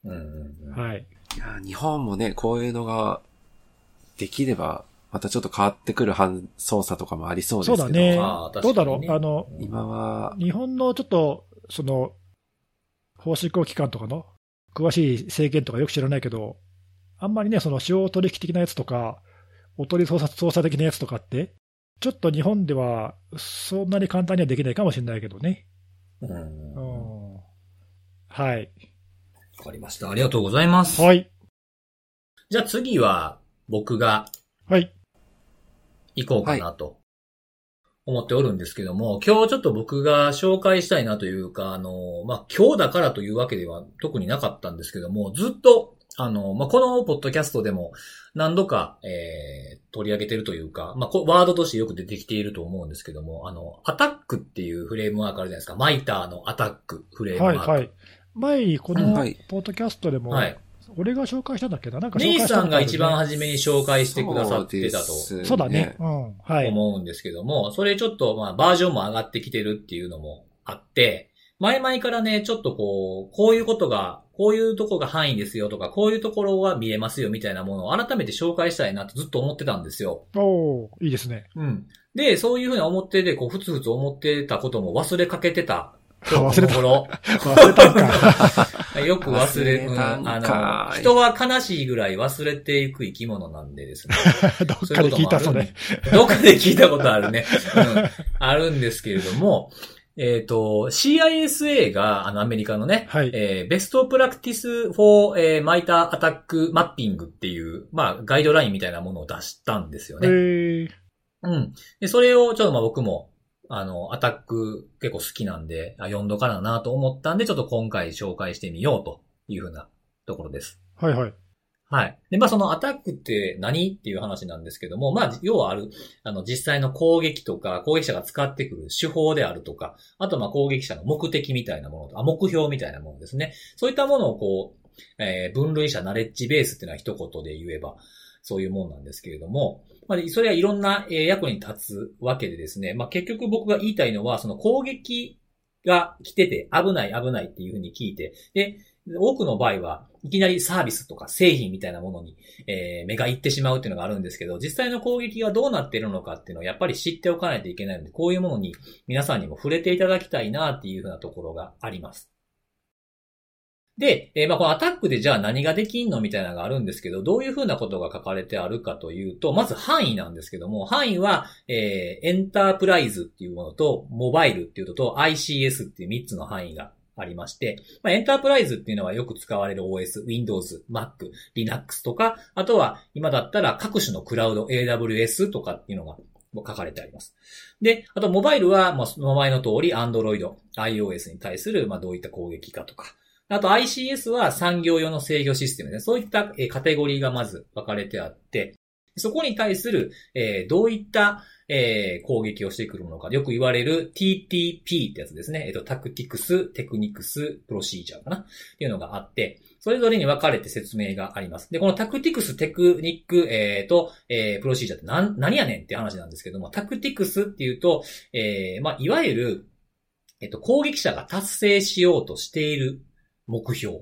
うん。はい。いや日本もね、こういうのができれば、またちょっと変わってくる犯操作とかもありそうですけど。そうだね。まあ確かにねどうだろう？あの、今は、日本のちょっと、その、法執行機関とかの詳しい制限とかよく知らないけど、あんまりね、その司法取引的なやつとか、おとり捜査捜査的なやつとかって、ちょっと日本ではそんなに簡単にはできないかもしれないけどね。うん。はい。かりました。ありがとうございます。はい。じゃあ次は僕がはい。行こうかなと思っておるんですけども、今日ちょっと僕が紹介したいなというか、あの、まあ、今日だからというわけでは特になかったんですけども、ずっと、あの、まあ、このポッドキャストでも何度か、えー、取り上げてるというか、まあ、こワードとしてよく出てきていると思うんですけども、あの、アタックっていうフレームワークあるじゃないですか。マイターのアタックフレームワはい。ーク。はい。前にこのはいポッドキャストでも、はい。俺が紹介したんだっけな？なんか紹介したのさんが一番初めに紹介してくださってたとそうだね。うん。はい。思うんですけども、それちょっとまあバージョンも上がってきてるっていうのもあって、前々からね、ちょっとこう、こういうことが、こういうとこが範囲ですよとか、こういうところは見えますよみたいなものを改めて紹介したいなとずっと思ってたんですよ。おーいいですね。うん。で、そういうふうに思ってて、こう、ふつふつ思ってたことも忘れかけてた。[laughs] 忘れた [laughs] 忘れたんか。[laughs] よく忘れ、うん忘れたんあの、人は悲しいぐらい忘れていく生き物なんでですね。どっかで聞いた、それ。どっかで聞いたことあるね。うん。あるんですけれども、えっ、と、CISA が、あの、アメリカのね、はい。えー、ベストプラクティス for、えー、マイターアタックマッピングっていう、まあ、ガイドラインみたいなものを出したんですよえね。ー、うん。で、それをちょっとまあ僕も、あの、アタック結構好きなんで、あ読んどかななと思ったんで、ちょっと今回紹介してみようというふうなところです。はいはい。はい。で、まあそのアタックって何っていう話なんですけども、まあ要はある、あの実際の攻撃とか、攻撃者が使ってくる手法であるとか、あとまあ攻撃者の目的みたいなものと、あ、目標みたいなものですね。そういったものをこう、えー分類したナレッジベースっていうのは一言で言えば、そういうもんなんですけれども、まあ、それはいろんな役に立つわけでですね、まあ結局僕が言いたいのは、その攻撃が来てて危ない危ないっていうふうに聞いて、で、多くの場合は、いきなりサービスとか製品みたいなものに、えー目が行ってしまうっていうのがあるんですけど、実際の攻撃がどうなっているのかっていうのをやっぱり知っておかないといけないので、こういうものに皆さんにも触れていただきたいなっていうふうなところがあります。で、えーまあ、このアタックでじゃあ何ができんのみたいなのがあるんですけど、どういうふうなことが書かれてあるかというと、まず範囲なんですけども、範囲は、えー、エンタープライズっていうものと、モバイルっていうのと、ICS っていう3つの範囲がありまして、まあ、エンタープライズっていうのはよく使われる OS、Windows、Mac、Linux とか、あとは今だったら各種のクラウド、AWS とかっていうのが書かれてあります。で、あとモバイルは、まあ、名前の通り Android、iOS に対する、まあ、どういった攻撃かとか、あと ICS は産業用の制御システムで、そういったカテゴリーがまず分かれてあって、そこに対する、えー、どういった、えー、攻撃をしてくるのか。よく言われる TTP ってやつですね。えっ、ー、と、タクティクス、テクニクス、プロシージャーかな？っていうのがあって、それぞれに分かれて説明があります。で、このタクティクス、テクニック、えー、と、えー、プロシージャーって何、何やねん？って話なんですけども、タクティクスっていうと、えー、まあ、いわゆる、えっ、と、攻撃者が達成しようとしている目標っ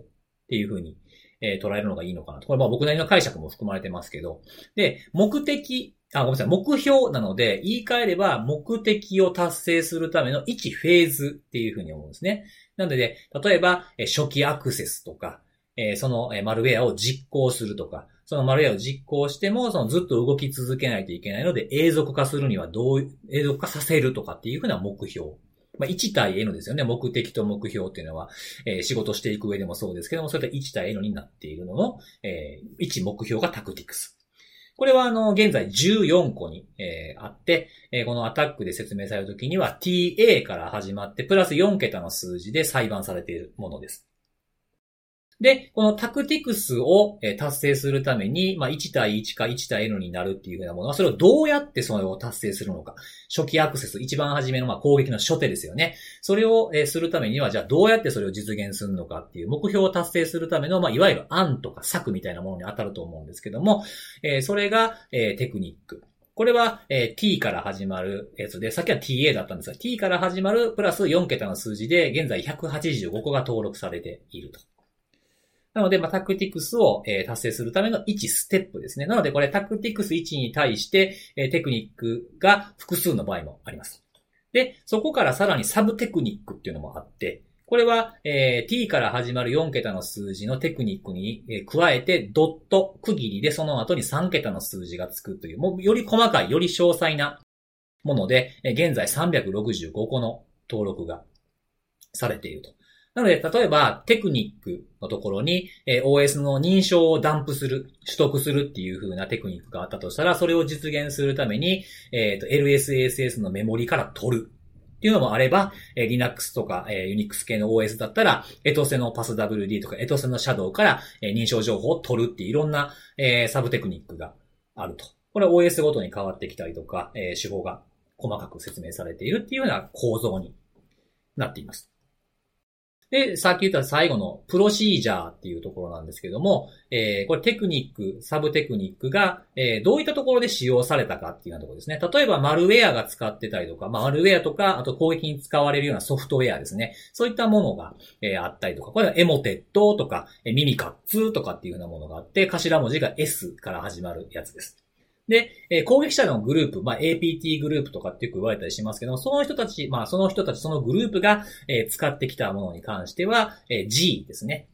ていうふうに、えー、捉えるのがいいのかなと。これまあ僕なりの解釈も含まれてますけど。で、目的、あ、ごめんなさい、目標なので、言い換えれば目的を達成するための1フェーズっていうふうに思うんですね。なので、例えば、初期アクセスとか、え、そのマルウェアを実行するとか、そのマルウェアを実行しても、そのずっと動き続けないといけないので、永続化するにはどう、永続化させるとかっていうふうな目標まあ、1対 N ですよね。目的と目標っていうのは、えー、仕事していく上でもそうですけども、それと1対 N になっているのの、えー、1目標がタクティクス。これはあの、現在14個に、えー、あって、えー、このアタックで説明されるときには TA から始まって、プラス4桁の数字で裁判されているものです。で、このタクティクスを達成するために、まあ、1対1か1対 N になるっていうふうなものは、それをどうやってそれを達成するのか。初期アクセス、一番初めのま攻撃の初手ですよね。それをするためには、じゃあどうやってそれを実現するのかっていう目標を達成するための、まあ、いわゆる案とか策みたいなものに当たると思うんですけども、えそれが、えテクニック。これは、え、t から始まるやつで、さっきは ta だったんですが、t から始まるプラス4桁の数字で、現在185個が登録されていると。なので、まあ、タクティクスを、えー、達成するための1ステップですね。なので、これタクティクス1に対して、えー、テクニックが複数の場合もあります。で、そこからさらにサブテクニックっていうのもあって、これは、えー、t から始まる4桁の数字のテクニックに、えー、加えて、ドット、区切りでその後に3桁の数字がつくという、もうより細かい、より詳細なもので、えー、現在365個の登録がされていると。なので、例えば、テクニックのところに、え、OS の認証をダンプする、取得するっていう風なテクニックがあったとしたら、それを実現するために、えっ、と、LSASS のメモリから取る。っていうのもあれば、えー、Linux とか、えー、Unix 系の OS だったら、エトセの PassWD とか、エトセの Shadow から、えー、認証情報を取るっていういろんな、えー、サブテクニックがあると。これは OS ごとに変わってきたりとか、えー、手法が細かく説明されているっていうような構造になっています。で、さっき言った最後のプロシージャーっていうところなんですけども、えー、これテクニック、サブテクニックが、えー、どういったところで使用されたかっていうようなところですね。例えば、マルウェアが使ってたりとか、まあ、マルウェアとか、あと攻撃に使われるようなソフトウェアですね。そういったものが、えー、あったりとか、これはエモテットとか、えミミカッツとかっていうようなものがあって、頭文字が S から始まるやつです。で、え攻撃者のグループ、まあ、APT グループとかってよく言われたりしますけどその人たち、まあ、その人たち、そのグループが、え使ってきたものに関しては、え G ですね。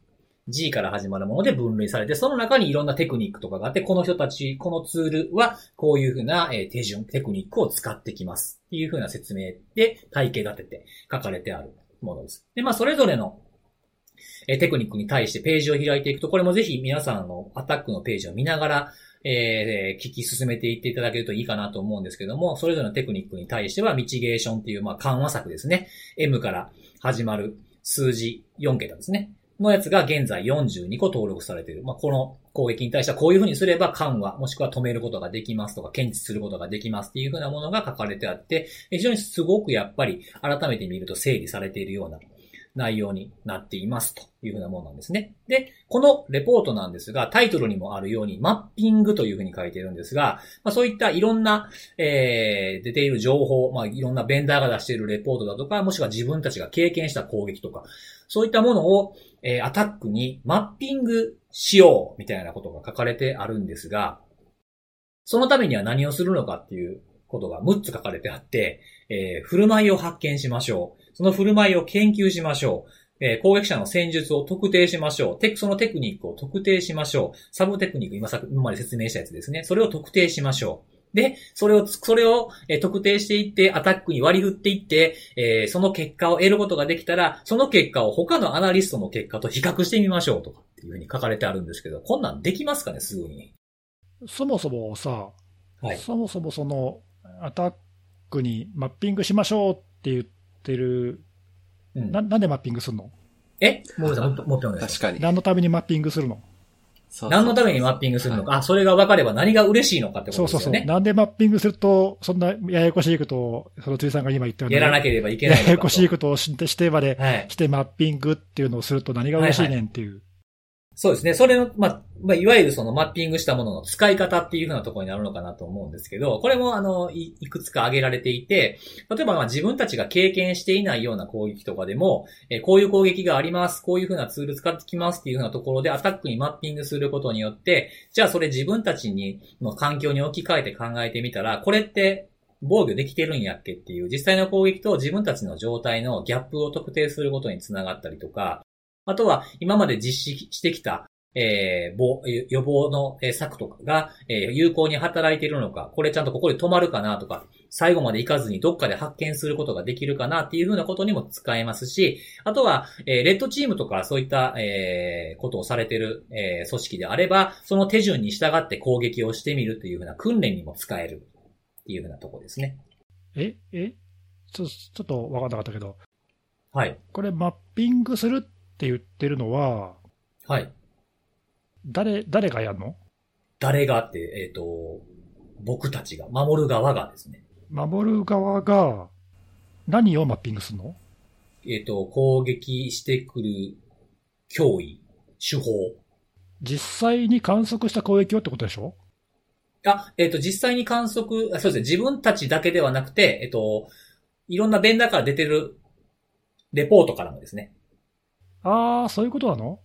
G から始まるもので分類されて、その中にいろんなテクニックとかがあって、この人たち、このツールは、こういうふうな、手順、テクニックを使ってきます。っていうふうな説明で体系立てて書かれてあるものです。で、まあ、それぞれのえテクニックに対してページを開いていくと、これもぜひ皆さんのアタックのページを見ながら、えー、聞き進めていっていただけるといいかなと思うんですけども、それぞれのテクニックに対しては、ミチゲーションっていう、まあ、緩和策ですね。M から始まる数字4桁ですね。のやつが現在42個登録されている。まあ、この攻撃に対してはこういうふうにすれば緩和、もしくは止めることができますとか、検知することができますっていうふうなものが書かれてあって、非常にすごくやっぱり改めて見ると整理されているような内容になっていますというふうなものなんですね。で、このレポートなんですが、タイトルにもあるように、マッピングというふうに書いているんですが、まあ、そういったいろんな、えー、出ている情報、まあ、いろんなベンダーが出しているレポートだとか、もしくは自分たちが経験した攻撃とか、そういったものを、えー、アタックにマッピングしようみたいなことが書かれてあるんですが、そのためには何をするのかっていうことが6つ書かれてあって、えー、振る舞いを発見しましょう。その振る舞いを研究しましょう。えー攻撃者の戦術を特定しましょう。テクそのテクニックを特定しましょう。サブテクニック、今さ今まで説明したやつですね。それを特定しましょう。で、それをつ、それを、えー特定していって、アタックに割り振っていって、えーその結果を得ることができたら、その結果を他のアナリストの結果と比較してみましょうとかっていうふうに書かれてあるんですけど、こんなんできますかね、すぐに。そもそもさ、はい。そもそもそのアタックにマッピングしましょうって言ってる、うんななんでマッピングするの？え？もう一回もう一回もう一回お願いします確かに。何のためにマッピングするの？そうそう何のためにマッピングするのか、あ、それが分かれば何が嬉しいのかってこそうそうそう。とですよね。なんでマッピングすると、そんなややこしいことを、その辻さんが今言ったように、やらなければいけない。ややこしいことをしてしてまではい。してマッピングっていうのをすると何が嬉しいねんっていう。そうですね。それの、まあ、まあ、いわゆるそのマッピングしたものの使い方っていうふうなところになるのかなと思うんですけど、これもあの、いいくつか挙げられていて、例えばまあ自分たちが経験していないような攻撃とかでも、えこういう攻撃があります、こういうふうなツール使ってきますっていうふうなところでアタックにマッピングすることによって、じゃあそれ自分たちに、の環境に置き換えて考えてみたら、これって防御できてるんやっけっていう実際の攻撃と自分たちの状態のギャップを特定することにつながったりとか、あとは今まで実施してきたえー防予防のえー策とかが、えー有効に働いているのか、これちゃんとここで止まるかなとか、最後まで行かずにどっかで発見することができるかなっていうふうなことにも使えますし、あとは、えーレッドチームとかそういった、えーことをされている、えー組織であれば、その手順に従って攻撃をしてみるというふうな訓練にも使えるっていうふうなところですね。ええ？ちょちょっと分かんなかったけど、はい。これマッピングするって言ってるのは、はい。誰、誰がやるの？誰がって、えっ、と、僕たちが、守る側がですね。守る側が何をマッピングするの？えっ、と、攻撃してくる脅威、手法。実際に観測した攻撃をってことでしょ？あ、えっ、と、実際に観測、あそうですね、自分たちだけではなくて、えっ、と、いろんなベンダーから出てるレポートからもですね。ああ、そういうことなの？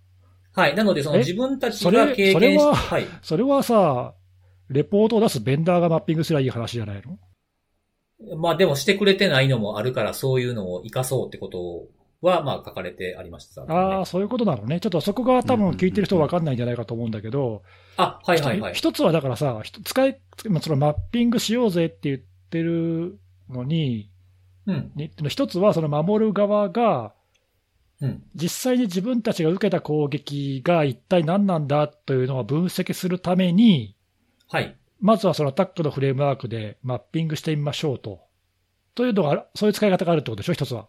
はい。なので、そのえ？自分たちそれが経験しそれははい。[laughs] それはさ、レポートを出すベンダーがマッピングすればいい話じゃないの？まあでもしてくれてないのもあるから、そういうのを活かそうってことは、まあ書かれてありました、ああ、そういうことなのね。ちょっとそこが多分聞いてる人分かんないんじゃないかと思うんだけど、あ、はいはいはい。一つはだからさ、使い、まあそのマッピングしようぜって言ってるのに、うん。に一つはその守る側が、うん。実際に自分たちが受けた攻撃が一体何なんだというのを分析するために、はい。まずはそのアタックのフレームワークでマッピングしてみましょうと。というのが、そういう使い方があるってことでしょ、一つは。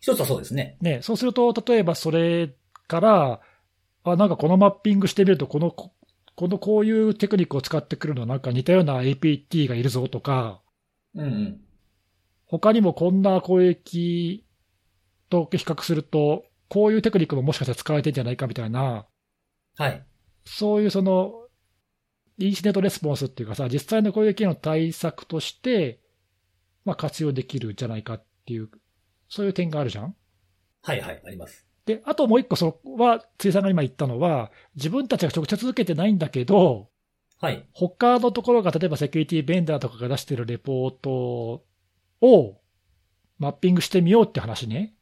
一つはそうですね。ね、そうすると、例えばそれから、あ、なんかこのマッピングしてみると、この、ここのこういうテクニックを使ってくるのはなんか似たような APT がいるぞとか、うんうん。他にもこんな攻撃と比較すると、こういうテクニックももしかしたら使われてるんじゃないかみたいな、はい。そういうその、インシデントレスポンスっていうかさ、実際の攻撃への対策として、まあ活用できるんじゃないかっていう、そういう点があるじゃんはいはい、あります。で、あともう一個、そこは、辻さんが今言ったのは、自分たちが直接受けてないんだけど、はい。他のところが、例えばセキュリティベンダーとかが出してるレポートをマッピングしてみようって話ね。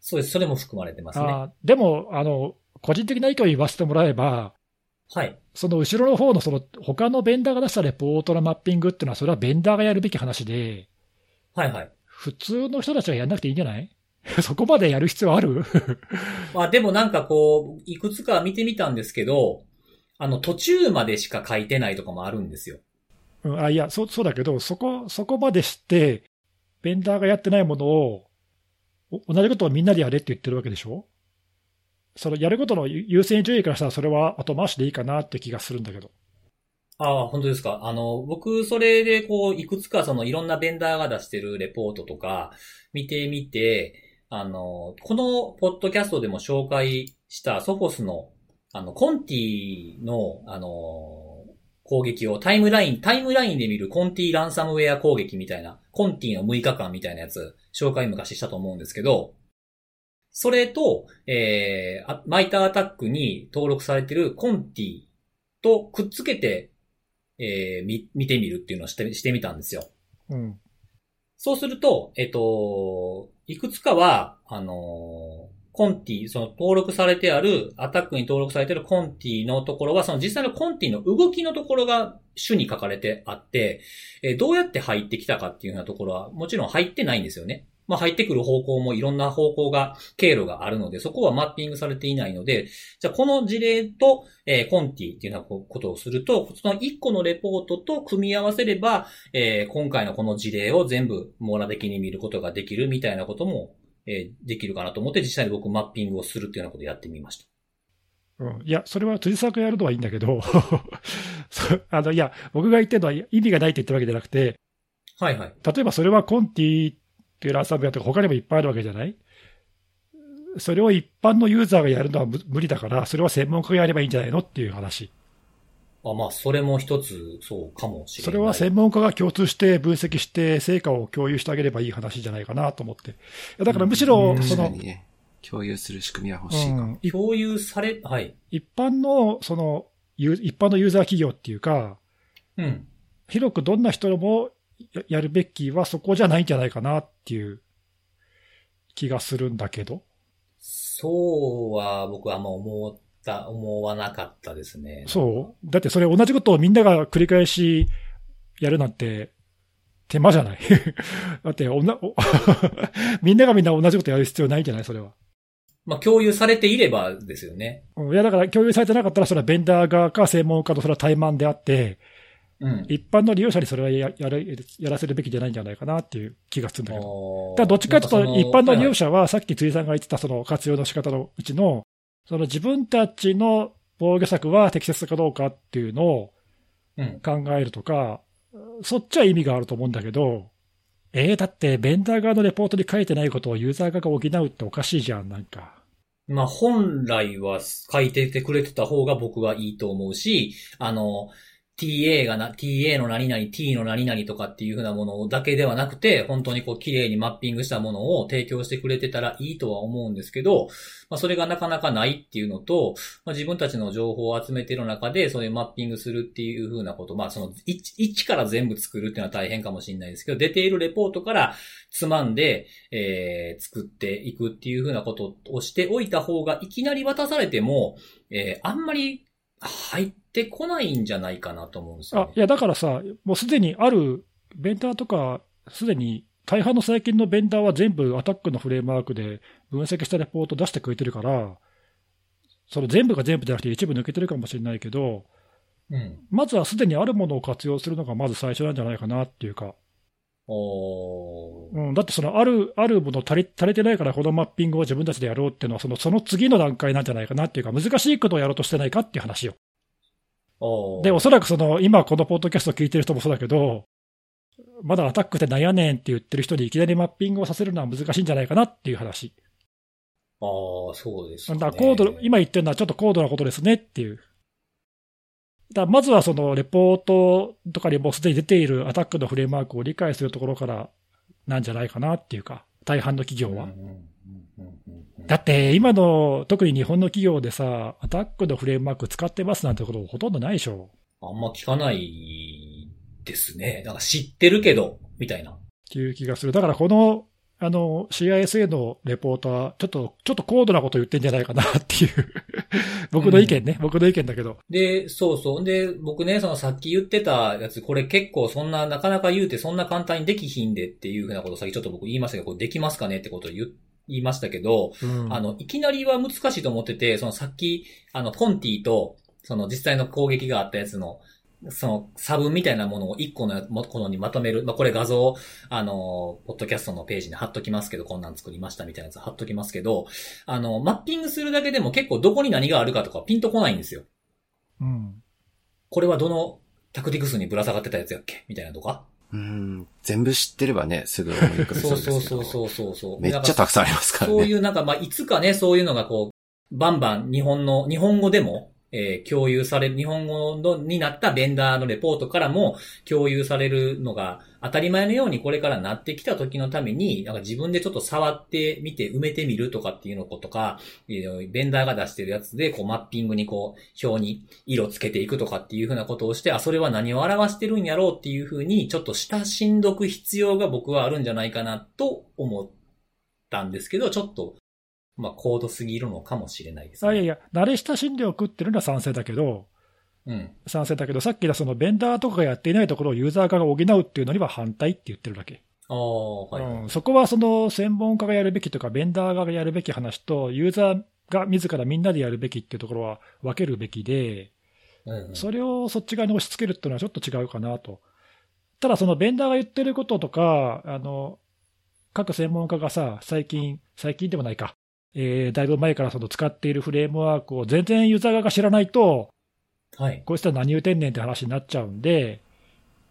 そうです。それも含まれてますね。あーでも、あの、個人的な意見を言わせてもらえば、はい。その後ろの方のその他のベンダーが出したレポートのマッピングっていうのは、それはベンダーがやるべき話で、はいはい。普通の人たちがやんなくていいんじゃない？[laughs] そこまでやる必要ある？[laughs] まあでもなんかこう、いくつか見てみたんですけど、あの途中までしか書いてないとかもあるんですよ。うん、あいやそう、そうだけど、そこ、そこまでして、ベンダーがやってないものを、お同じことをみんなでやれって言ってるわけでしょ？そのやることの優優先順位からしたら、それは後回しでいいかなって気がするんだけど。ああ、本当ですか。あの、僕、それでこう、いくつかそのいろんなベンダーが出してるレポートとか見てみて、あの、このポッドキャストでも紹介したソフォスの、あの、コンティの、あの、攻撃をタイムライン、タイムラインで見るコンティランサムウェア攻撃みたいな、コンティの6日間みたいなやつ、紹介昔したと思うんですけど、それと、えーあマイターアタックに登録されてるコンティとくっつけて、えーみ、見てみるっていうのをして、してみたんですよ。うん。そうすると、えっと、いくつかは、あのーコンティ、その登録されてある、アタックに登録されているコンティのところは、その実際のコンティの動きのところが主に書かれてあって、えどうやって入ってきたかっていうようなところは、もちろん入ってないんですよね。まあ入ってくる方向もいろんな方向が、経路があるので、そこはマッピングされていないので、じゃあこの事例と、えーコンティっていうようなことをすると、その1個のレポートと組み合わせれば、えー今回のこの事例を全部網羅的に見ることができるみたいなことも、えーできるかなと思って、実際に僕マッピングをするっていうようなことをやってみました。うん、いや、それは辻さんがやるのはいいんだけど、[laughs] あのいや、僕が言ってるのは意味がないって言ってるわけじゃなくて、はいはい。例えばそれはコンティっていうランサムウェアとか他にもいっぱいあるわけじゃない？それを一般のユーザーがやるのは無無理だから、それは専門家がやればいいんじゃないのっていう話。あ、まあ、それも一つ、そうかもしれない。それは専門家が共通して分析して成果を共有してあげればいい話じゃないかなと思って。いやだからむしろ、うんその、確かにね。共有する仕組みは欲しい。うん一共有され、はい。一般の、その、一般のユーザー企業っていうか、うん。広くどんな人もややるべきはそこじゃないんじゃないかなっていう気がするんだけど。そうは僕はあんま思った、思わなかったですね。そうだってそれ同じことをみんなが繰り返しやるなんて手間じゃない [laughs] だっておなお [laughs] みんながみんな同じことやる必要ないんじゃない？それは。まあ、共有されていればですよね。うんいやだから共有されてなかったらそれはベンダー側か専門家とそれは怠慢であって、うん。一般の利用者にそれはややるやらせるべきじゃないんじゃないかなっていう気がするんだけど。どだどっちかというと、一般の利用者。者は、さっき辻さんが言ってたその活用の仕方のうちの、その自分たちの防御策は適切かどうかっていうのをうん。考えるとか、そっちは意味があると思うんだけど、えー、だって、ベンダー側のレポートに書いてないことをユーザー側が補うっておかしいじゃん、なんか。まあ、本来は書いててくれてた方が僕はいいと思うし、あの、TA がな、TA の何々、T の何々とかっていうふうなものだけではなくて、本当にこう綺麗にマッピングしたものを提供してくれてたらいいとは思うんですけど、まあそれがなかなかないっていうのと、まあ自分たちの情報を集めてる中で、そういうマッピングするっていうふうなこと、まあその一、一から全部作るっていうのは大変かもしれないですけど、出ているレポートからつまんで、えー作っていくっていうふうなことをしておいた方が、いきなり渡されても、えーあんまり入ってこないんじゃないかなと思うんですよ、ね。、あいや、だからさ、もうすでにあるベンダーとか、すでに大半の最近のベンダーは全部アタックのフレームワークで分析したレポート出してくれてるから、その全部が全部じゃなくて一部抜けてるかもしれないけど、うん。まずはすでにあるものを活用するのがまず最初なんじゃないかなっていうか、うん、だってそのあるあるもの足り足りてないから、このマッピングを自分たちでやろうっていうのはその、その次の段階なんじゃないかなっていうか、難しいことをやろうとしてないかっていう話よ。で、おそらくその今、このポッドキャストを聞いてる人もそうだけど、まだアタックってなんやねんって言ってる人にいきなりマッピングをさせるのは難しいんじゃないかなっていう話。ああ、そうです、ね。だから高度、今言ってるのはちょっと高度なことですねっていう。だまずはそのレポートとかにもうすでに出ているアタックのフレームワークを理解するところからなんじゃないかなっていうか、大半の企業は。だって今の特に日本の企業でさ、アタックのフレームワーク使ってますなんてことほとんどないでしょ。あんま聞かないですね。なんか知ってるけど、みたいな。っていう気がする。だからこの、あの、CISA のレポートは、ちょっと、ちょっと高度なこと言ってんじゃないかなっていう、[laughs] 僕の意見ね、僕の意見だけど。で、そうそう。で、僕ね、そのさっき言ってたやつ、これ結構そんな、なかなか言うてそんな簡単にできひんでっていうふうなことをさっきちょっと僕言いましたけど、これできますかねってことを言言いましたけど、うんあの、いきなりは難しいと思ってて、そのさっき、あの、コンティと、その実際の攻撃があったやつの、その差分みたいなものを一個のやものにまとめる。まあ、これ画像、あの、ポッドキャストのページに貼っときますけど、こんなん作りましたみたいなやつ貼っときますけど、あの、マッピングするだけでも結構どこに何があるかとかピンとこないんですよ。うん。これはどのタクティクスにぶら下がってたやつやっけ？みたいなとか。うん。全部知ってればね、すぐ思い浮かべそうですけどそうそうそうそうそう。めっちゃたくさんありますからね。そういうなんか、まあ、いつかね、そういうのがこう、バンバン日本の、日本語でも、えー共有される、日本語のになったベンダーのレポートからも共有されるのが当たり前のようにこれからなってきた時のために、なんか自分でちょっと触ってみて埋めてみるとかっていうのことか、えーベンダーが出してるやつで、こうマッピングにこう、表に色つけていくとかっていうふうなことをして、あ、それは何を表してるんやろうっていうふうに、ちょっと親しんどく必要が僕はあるんじゃないかなと思ったんですけど、ちょっとまあ、高度すぎるのかもしれないですね。あいやいや、慣れ親しんでおくっていうのは賛成だけど、うん。賛成だけど、さっきのそのベンダーとかがやっていないところをユーザー側が補うっていうのには反対って言ってるだけ。ああ、はい、はいうん、そこはその専門家がやるべきとか、ベンダー側がやるべき話と、ユーザーが自らみんなでやるべきっていうところは分けるべきで、うんうんそれをそっち側に押し付けるっていうのはちょっと違うかなと。ただ、そのベンダーが言ってることとか、あの、各専門家がさ、最近、最近でもないか、えーだいぶ前からその使っているフレームワークを全然ユーザー側が知らないと、はい。こいつは何言うてんねんって話になっちゃうんで、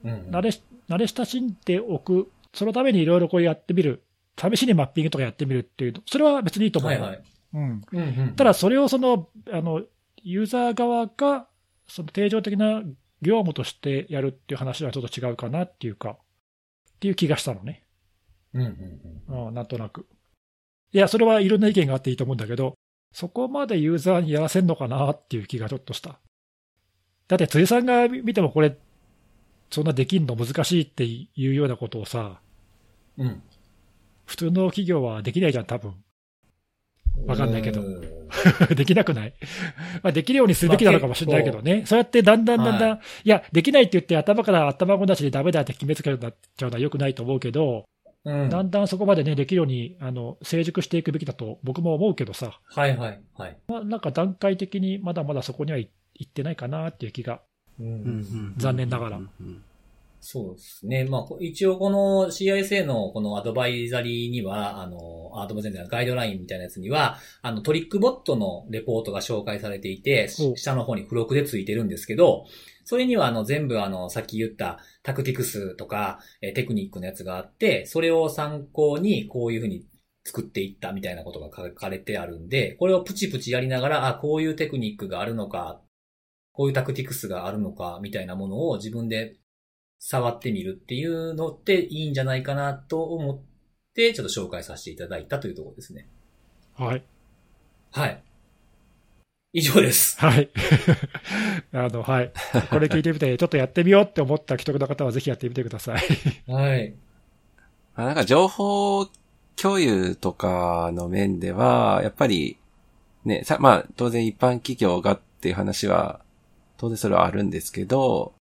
うんうん慣れし慣れ親しんでおく、そのためにいろいろこうやってみる、試しにマッピングとかやってみるっていう、それは別にいいと思うよ。はいはい。うん、うんうん。ただ、それをそのあのユーザー側がその定常的な業務としてやるっていう話はちょっと違うかなっていうか、っていう気がしたのね、うんうんうん。うん、なんとなく。いや、それはいろんな意見があっていいと思うんだけど、そこまでユーザーにやらせんのかなっていう気がちょっとした。だって、辻さんが見てもこれ、そんなできんの難しいっていうようなことをさ、うん。普通の企業はできないじゃん、多分。わかんないけど。うん。[laughs] できなくない、まあ、できるようにするべきなのかもしれないけどね、そうやってだんだんだんだん、、はい。や、できないって言って、頭から頭ごなしでダメだって決めつけるようになっちゃうのはよくないと思うけど、うん。だんだんそこまでね、できるようにあの成熟していくべきだと僕も思うけどさ、はいはいはい。まあ、なんか段階的にまだまだそこにはいいってないかなっていう気が、うん。残念ながら。うんうんそうですね。まあ、こ一応この CISA のこのアドバイザリーには、あの、アドバイザリーのガイドラインみたいなやつには、あのトリックボットのレポートが紹介されていて、お下の方に付録で付いてるんですけど、それにはあの全部あの、さっき言ったタクティクスとか、えーテクニックのやつがあって、それを参考にこういうふうに作っていったみたいなことが書かれてあるんで、これをプチプチやりながら、あ、こういうテクニックがあるのか、こういうタクティクスがあるのか、みたいなものを自分で触ってみるっていうのっていいんじゃないかなと思って、ちょっと紹介させていただいたというところですね。はい、はい。以上です。はい、[laughs] あのはい、これ聞いてみて、ちょっとやってみようって思った既得の方はぜひやってみてください。はい。まあなんか情報共有とかの面では、やっぱり、ね、さ、まあ当然一般企業がっていう話は、当然それはあるんですけど、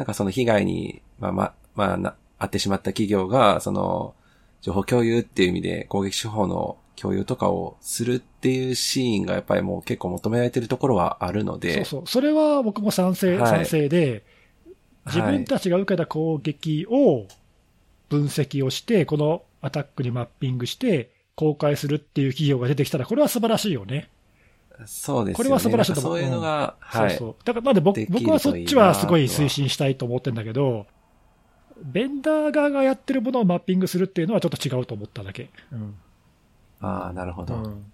なんかその被害に、まあまあ、まあな、遭ってしまった企業が、その、情報共有っていう意味で攻撃手法の共有とかをするっていうシーンがやっぱりもう結構求められてるところはあるので、そうそう、それは僕も賛成、はい賛成で、自分たちが受けた攻撃を分析をして、このアタックにマッピングして、公開するっていう企業が出てきたら、これは素晴らしいよね。そうですよね。これは素晴らしいと思うそういうのが、はい。そうそう。だから、なんで僕はそっちはすごい推進したいと思ってるんだけど、ベンダー側がやってるものをマッピングするっていうのはちょっと違うと思っただけ。うんああ、なるほど。うん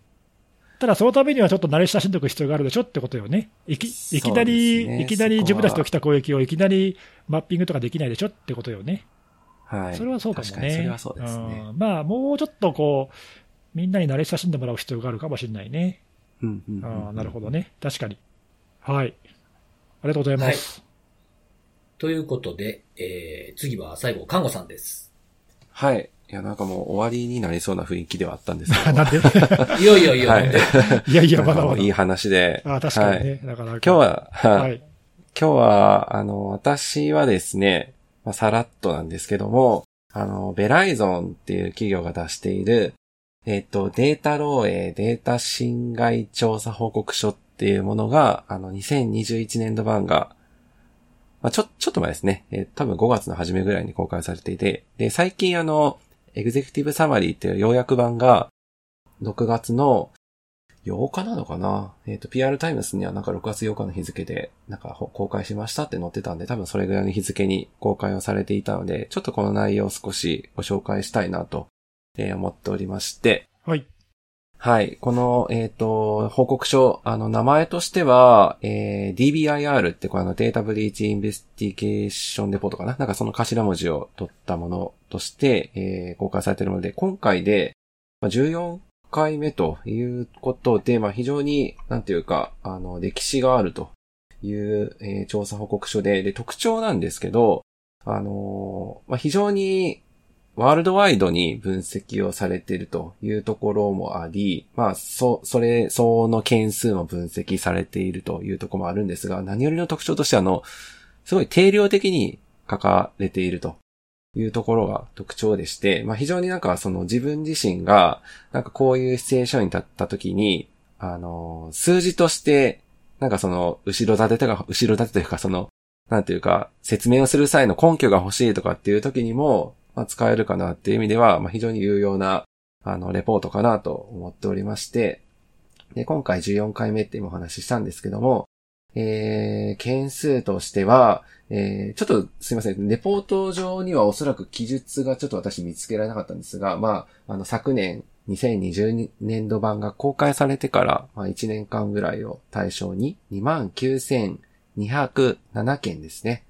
ただ、そのためにはちょっと慣れ親しんでおく必要があるでしょってことよね。いきいきなり、ねいきなり自分たちと来た攻撃をいきなりマッピングとかできないでしょってことよね。はい。それはそうかもね。確かにそれはそうですね。うんまあ、もうちょっとこう、みんなに慣れ親しんでもらう必要があるかもしれないね。うんうんうんうんあーなるほどね。確かに。はい。ありがとうございます。ということで、えー、次は最後、看護さんです。はい。いや、なんかもう終わりになりそうな雰囲気ではあったんですけど。[laughs] なんで？[laughs] いやいやいや、はい [laughs] やいや、まだまだ。いい話で。あー確かにはいね。なかなか。今日は、はいはい。今日は、あの、私はですね、まあ、さらっとなんですけども、あの、ベライゾンっていう企業が出している、えっ、と、データ漏洩、データ侵害調査報告書っていうものが、あの、2021年度版が、まあ、ちょ、ちょっと前ですね。えー多分5月の初めぐらいに公開されていて、で、最近あの、エグゼクティブサマリーっていう要約版が、6月の8日なのかな？えっ、と、PR タイムスにはなんか6月8日の日付で、なんか公開しましたって載ってたんで、多分それぐらいの日付に公開をされていたので、ちょっとこの内容を少しご紹介したいなと、えー思っておりまして、はい。はい。この、えっ、と、報告書、あの、名前としては、えー DBIR ってこれあのデータブリーチインベスティゲーションレポートかな？なんかその頭文字を取ったものとして、えー公開されているので、今回で、まあ、14回目ということで、まあ、非常に、なんていうか、あの、歴史があるという、えー調査報告書で、で、特徴なんですけど、あのーまあ、非常に、ワールドワイドに分析をされているというところもあり、まあ、そ、それ、その件数も分析されているというところもあるんですが、何よりの特徴としてあの、すごい定量的に書かれているというところが特徴でして、まあ非常になんかその自分自身が、なんかこういうシチュエーションに立った時に、あの、数字として、なんかその、後ろ盾とか、後ろ盾というかその、なんていうか、説明をする際の根拠が欲しいとかっていう時にも、まあ、使えるかなっていう意味では、まあ、非常に有用な、あの、レポートかなと思っておりまして、で、今回14回目って今お話ししたんですけども、えー、件数としては、えー、ちょっとすいません。レポート上にはおそらく記述がちょっと私見つけられなかったんですが、まあ、あの、昨年、2020年度版が公開されてから、まあ、1年間ぐらいを対象に、29,207件ですね。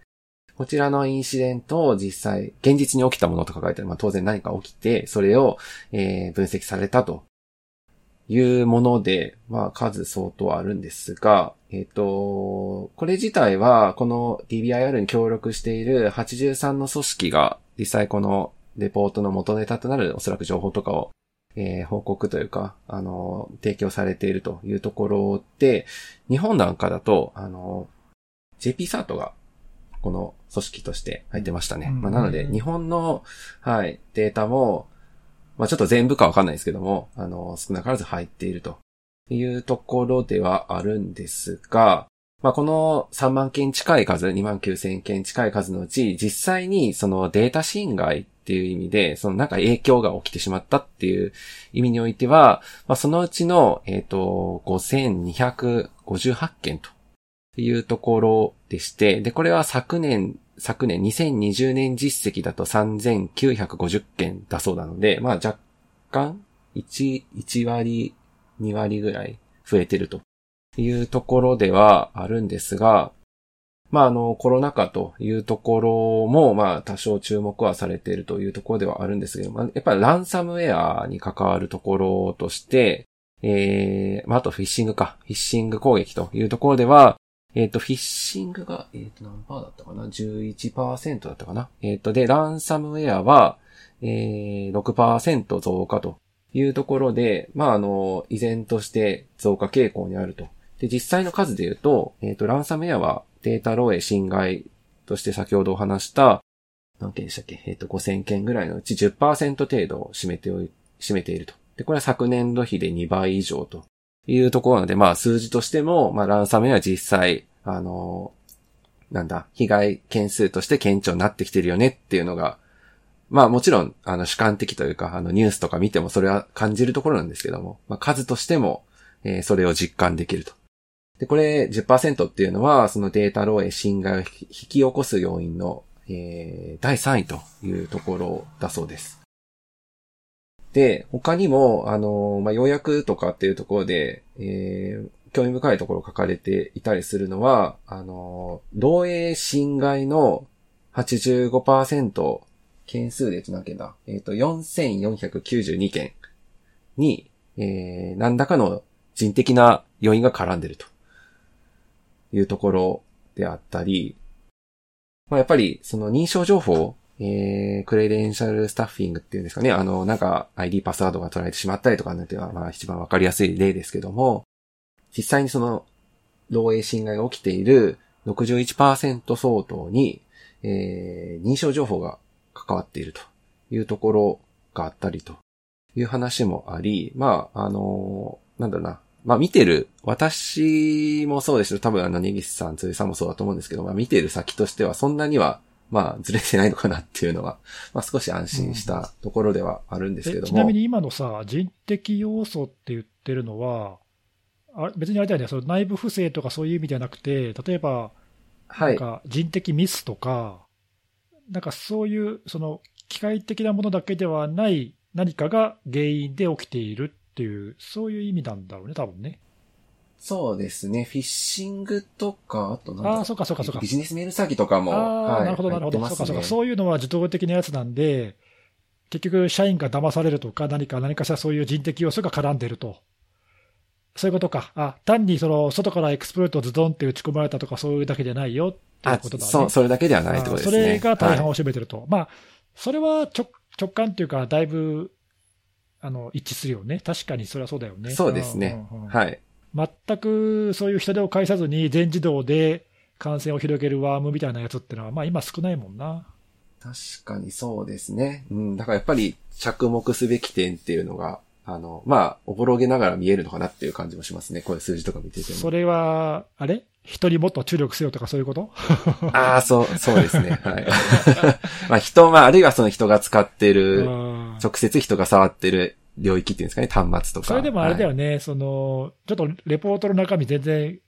こちらのインシデントを実際、現実に起きたものと書かれてまあ当然何か起きて、それを、えー、分析されたと。いうもので、まあ数相当あるんですが、えっ、ー、と、これ自体は、この DBIR に協力している83の組織が、実際このレポートの元ネタとなるおそらく情報とかを、え、報告というか、あの、提供されているというところで、日本なんかだと、あの、JP サートがこの組織として入ってましたね。まあ、なので、日本の、はい、データも、まあ、ちょっと全部かわかんないですけども、あの、少なからず入っているというところではあるんですが、まあ、この3万件近い数、2万9千件近い数のうち、実際にそのデータ侵害っていう意味で、そのなんか影響が起きてしまったっていう意味においては、まあ、そのうちの、えっ、ー、と、5258件というところでして、で、これは昨年、昨年2020年実績だと3950件だそうなので、まあ若干1、1割、2割ぐらい増えてるというところではあるんですが、まああのコロナ禍というところもまあ多少注目はされているというところではあるんですけども、やっぱりランサムウェアに関わるところとして、えー、まああとフィッシングか、フィッシング攻撃というところでは、えっ、ー、と、フィッシングが、えっ、ー、と、何パーだったかな ?11% だったかな？えっ、ー、と、で、ランサムウェアは、えー、6%増加というところで、まあ、あの、依然として増加傾向にあると。で、実際の数で言うと、えっ、と、ランサムウェアはデータ漏洩侵害として先ほどお話した、何件でしたっけ？えっ、と、5000件ぐらいのうち10%程度を占めておい、占めていると。で、これは昨年度比で2倍以上というところなので、まあ数字としても、まあランサムウェア実際、あの、なんだ、被害件数として顕著になってきてるよねっていうのが、まあもちろん、あの主観的というか、あのニュースとか見てもそれは感じるところなんですけども、まあ数としても、えー、それを実感できると。で、これ10%っていうのは、そのデータ漏洩侵害を引き起こす要因の、えー、第3位というところだそうです。で、他にも、あの、まあ、要約とかっていうところで、えー、興味深いところ書かれていたりするのは、あの、漏洩侵害の85%件数で何件だえっ、ー、と、4492件に、えー、何らかの人的な要因が絡んでると。いうところであったり、まあ、やっぱりその認証情報えー、クレデンシャルスタッフィングっていうんですかね。あの、なんか ID パスワードが取られてしまったりとかなんては、まあ一番わかりやすい例ですけども、実際にその、漏洩侵害が起きている61%相当に、えー、認証情報が関わっているというところがあったりという話もあり、まあ、あのー、なんだろうな。まあ見てる、私もそうです多分あの、ネギスさん、ついさんもそうだと思うんですけど、まあ見てる先としてはそんなにはまあ、ずれてないのかなっていうのは、[laughs] まあ少し安心したところではあるんですけども。ちなみに今のさ、人的要素って言ってるのは、あ別にあれだよね、その内部不正とかそういう意味ではなくて、例えば、なんか人的ミスとか、はい、なんかそういう、その機械的なものだけではない何かが原因で起きているっていう、そういう意味なんだろうね、多分ね。そうですね。フィッシングとか、あとなんだああ、そうかそうかそうか。ビジネスメール詐欺とかも。ああ、はい、なるほどなるほど、ね。そうかそうか。そういうのは自動的なやつなんで、結局社員が騙されるとか何か何かしらそういう人的要素が絡んでると。そういうことか。あ、単にその外からエクスプロイトズドンって打ち込まれたとかそういうだけじゃないよっていうことだね。そう、それだけではないってことですね。それが大半を占めてると。はい、まあ、それは直直感っていうか、だいぶあの一致するよね。確かにそれはそうだよね。そうですね。うんうんうんはい。全くそういう人手を介さずに全自動で感染を広げるワームみたいなやつってのは、まあ今少ないもんな。確かにそうですね。うん。だからやっぱり着目すべき点っていうのが、あの、まあ、おぼろげながら見えるのかなっていう感じもしますね。こういう数字とか見てても。それは、あれ？人にもっと注力せよとかそういうこと？[laughs] ああ、そう、そうですね。はい。[laughs] まあ人、まああるいはその人が使ってる、[laughs] うん直接人が触ってる領域っていうんですかね、端末とか。それでもあれだはいよね、その、ちょっとレポートの中身全然